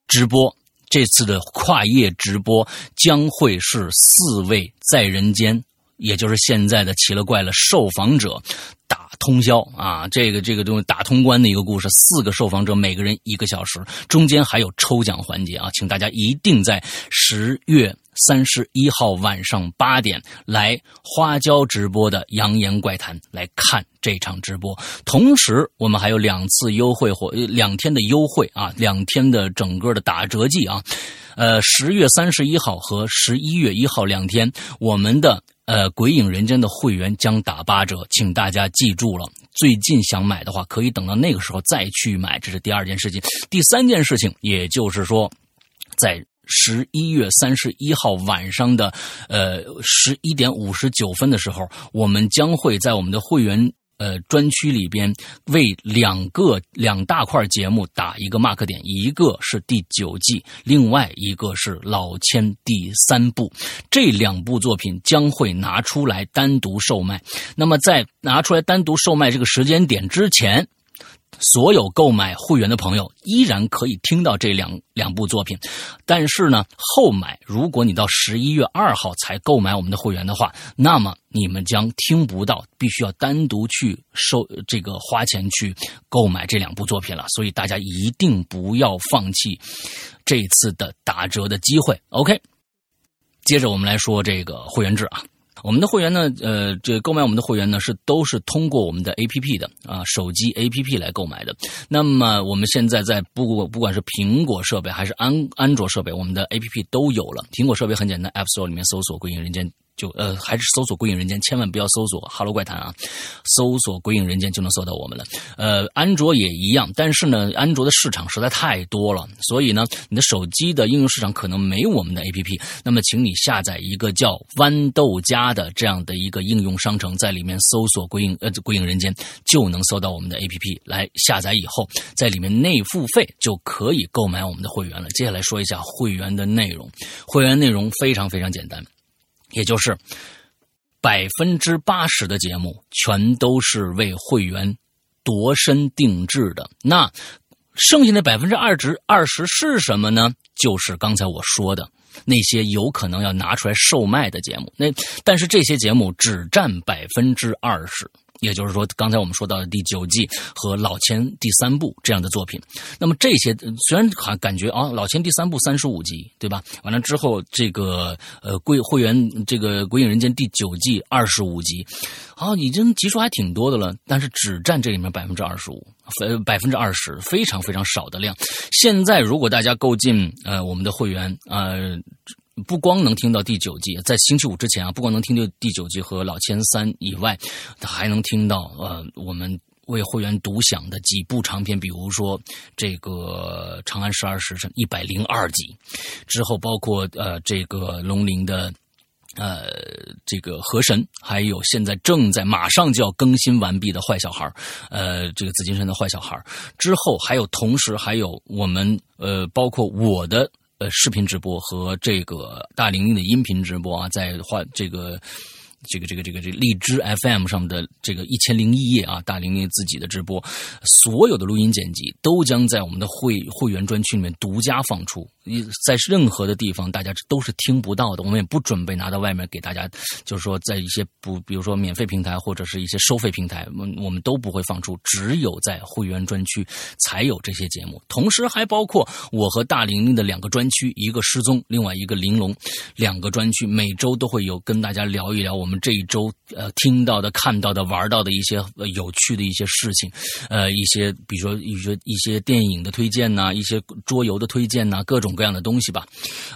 直播。这次的跨夜直播将会是四位在人间，也就是现在的奇了怪了受访者打通宵啊，这个这个东西打通关的一个故事，四个受访者每个人一个小时，中间还有抽奖环节啊，请大家一定在十月三十一号晚上八点来花椒直播的《扬言怪谈》来看这场直播。同时，我们还有两次优惠或两天的优惠啊，两天的整个的打折季啊。呃，十月三十一号和十一月一号两天，我们的呃《鬼影人间》的会员将打八折，请大家记住了。最近想买的话，可以等到那个时候再去买，这是第二件事情。第三件事情，也就是说，在十一月三十一号晚上的呃十一点五十九分的时候，我们将会在我们的会员。呃，专区里边为两个两大块节目打一个 mark 点，一个是第九季，另外一个是老千第三部，这两部作品将会拿出来单独售卖。那么在拿出来单独售卖这个时间点之前，所有购买会员的朋友依然可以听到这两两部作品，但是呢，后买如果你到十一月二号才购买我们的会员的话，那么你们将听不到，必须要单独去收这个花钱去购买这两部作品了。所以大家一定不要放弃这次的打折的机会。OK，接着我们来说这个会员制啊。我们的会员呢，呃，这购买我们的会员呢是都是通过我们的 A P P 的啊，手机 A P P 来购买的。那么我们现在在不不管是苹果设备还是安安卓设备，我们的 A P P 都有了。苹果设备很简单，App Store 里面搜索“归隐人间”。就呃还是搜索“鬼影人间”，千万不要搜索“哈喽怪谈”啊，搜索“鬼影人间”就能搜到我们了。呃，安卓也一样，但是呢，安卓的市场实在太多了，所以呢，你的手机的应用市场可能没我们的 APP。那么，请你下载一个叫豌豆荚的这样的一个应用商城，在里面搜索“鬼影”呃“鬼影人间”，就能搜到我们的 APP。来下载以后，在里面内付费就可以购买我们的会员了。接下来说一下会员的内容，会员内容非常非常简单。也就是百分之八十的节目全都是为会员度身定制的，那剩下的百分之二十二十是什么呢？就是刚才我说的那些有可能要拿出来售卖的节目。那但是这些节目只占百分之二十。也就是说，刚才我们说到的第九季和老千第三部这样的作品，那么这些虽然还感觉啊，老千第三部三十五集，对吧？完了之后，这个呃，贵会员这个《鬼影人间》第九季二十五集，啊，已经集数还挺多的了，但是只占这里面百分之二十五，呃，百分之二十，非常非常少的量。现在如果大家购进呃我们的会员，呃。不光能听到第九季，在星期五之前啊，不光能听到第九季和老千三以外，还能听到呃我们为会员独享的几部长片，比如说这个《长安十二时辰》一百零二集，之后包括呃这个龙鳞的呃这个河神，还有现在正在马上就要更新完毕的坏小孩呃这个紫金山的坏小孩之后还有同时还有我们呃包括我的。呃，视频直播和这个大玲玲的音频直播啊，在话这个。这个这个这个这个荔枝 FM 上的这个一千零一夜啊，大玲玲自己的直播，所有的录音剪辑都将在我们的会会员专区里面独家放出，你在任何的地方大家都是听不到的。我们也不准备拿到外面给大家，就是说在一些不，比如说免费平台或者是一些收费平台，我我们都不会放出，只有在会员专区才有这些节目。同时还包括我和大玲玲的两个专区，一个失踪，另外一个玲珑，两个专区每周都会有跟大家聊一聊我们。我们这一周呃听到的、看到的、玩到的一些有趣的一些事情，呃，一些比如说一些一些电影的推荐呐，一些桌游的推荐呐，各种各样的东西吧。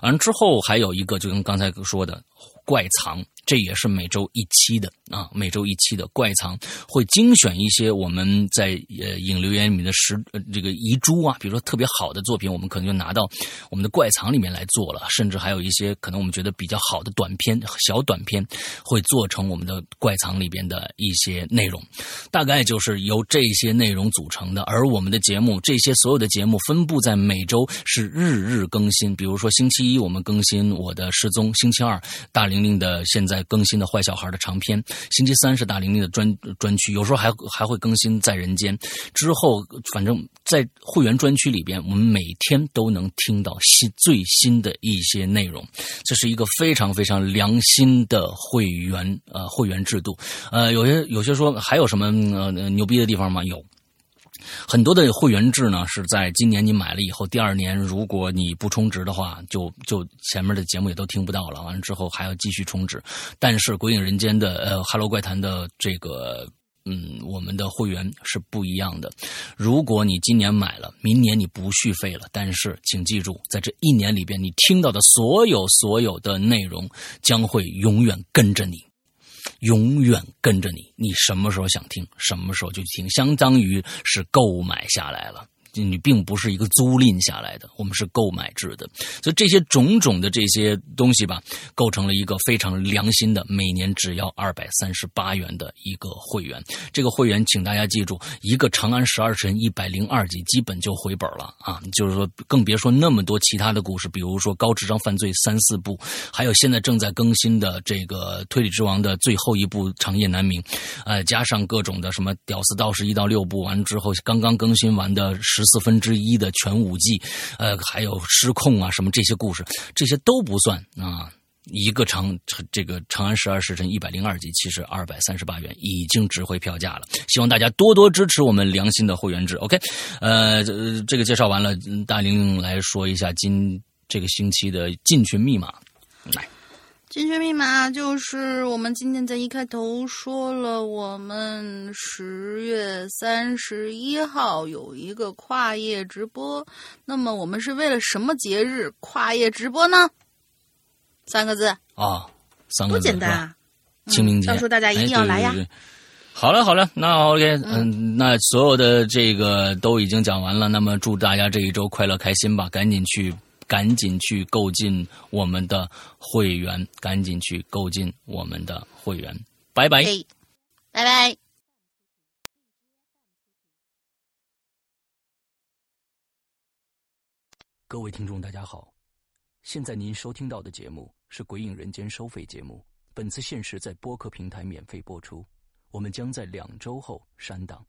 完之后还有一个，就跟刚才说的怪藏。这也是每周一期的啊，每周一期的怪藏会精选一些我们在呃影留言里面的实这个遗珠啊，比如说特别好的作品，我们可能就拿到我们的怪藏里面来做了，甚至还有一些可能我们觉得比较好的短片、小短片会做成我们的怪藏里边的一些内容，大概就是由这些内容组成的。而我们的节目，这些所有的节目分布在每周是日日更新，比如说星期一我们更新我的失踪，星期二大玲玲的现在。在更新的坏小孩的长篇，星期三是大玲玲的专专区，有时候还还会更新在人间。之后，反正在会员专区里边，我们每天都能听到新最新的一些内容。这是一个非常非常良心的会员呃会员制度。呃，有些有些说还有什么呃牛逼的地方吗？有。很多的会员制呢，是在今年你买了以后，第二年如果你不充值的话，就就前面的节目也都听不到了。完了之后还要继续充值。但是《鬼影人间》的呃《哈喽怪谈》的这个嗯，我们的会员是不一样的。如果你今年买了，明年你不续费了。但是请记住，在这一年里边，你听到的所有所有的内容将会永远跟着你。永远跟着你，你什么时候想听，什么时候就听，相当于是购买下来了。你并不是一个租赁下来的，我们是购买制的，所以这些种种的这些东西吧，构成了一个非常良心的，每年只要二百三十八元的一个会员。这个会员，请大家记住，一个《长安十二时辰》一百零二集，基本就回本了啊！就是说，更别说那么多其他的故事，比如说高智商犯罪三四部，还有现在正在更新的这个《推理之王》的最后一部《长夜难明》，呃，加上各种的什么《屌丝道士》一到六部，完之后刚刚更新完的十。四分之一的全五季，呃，还有失控啊，什么这些故事，这些都不算啊。一个长这个《长安十二时辰》一百零二集，其实二百三十八元已经值回票价了。希望大家多多支持我们良心的会员制。OK，呃，这个介绍完了，大玲来说一下今这个星期的进群密码，来。进群密码就是我们今天在一开头说了，我们十月三十一号有一个跨夜直播。那么我们是为了什么节日跨夜直播呢？三个字啊，三个字是吧？多简单啊！清明节，到时候大家一定要来呀哎对对对好了好了，那 OK，嗯，那所有的这个都已经讲完了。那么祝大家这一周快乐开心吧！赶紧去，赶紧去购进我们的会员，赶紧去购进我们的会员。拜拜。哎，拜拜。各位听众，大家好，现在您收听到的节目是《鬼影人间》收费节目，本次限时在播客平台免费播出，我们将在两周后删档。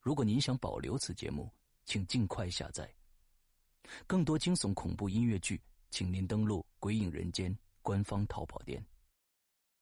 如果您想保留此节目，请尽快下载。更多惊悚恐怖音乐剧，请您登录《鬼影人间》官方淘宝店。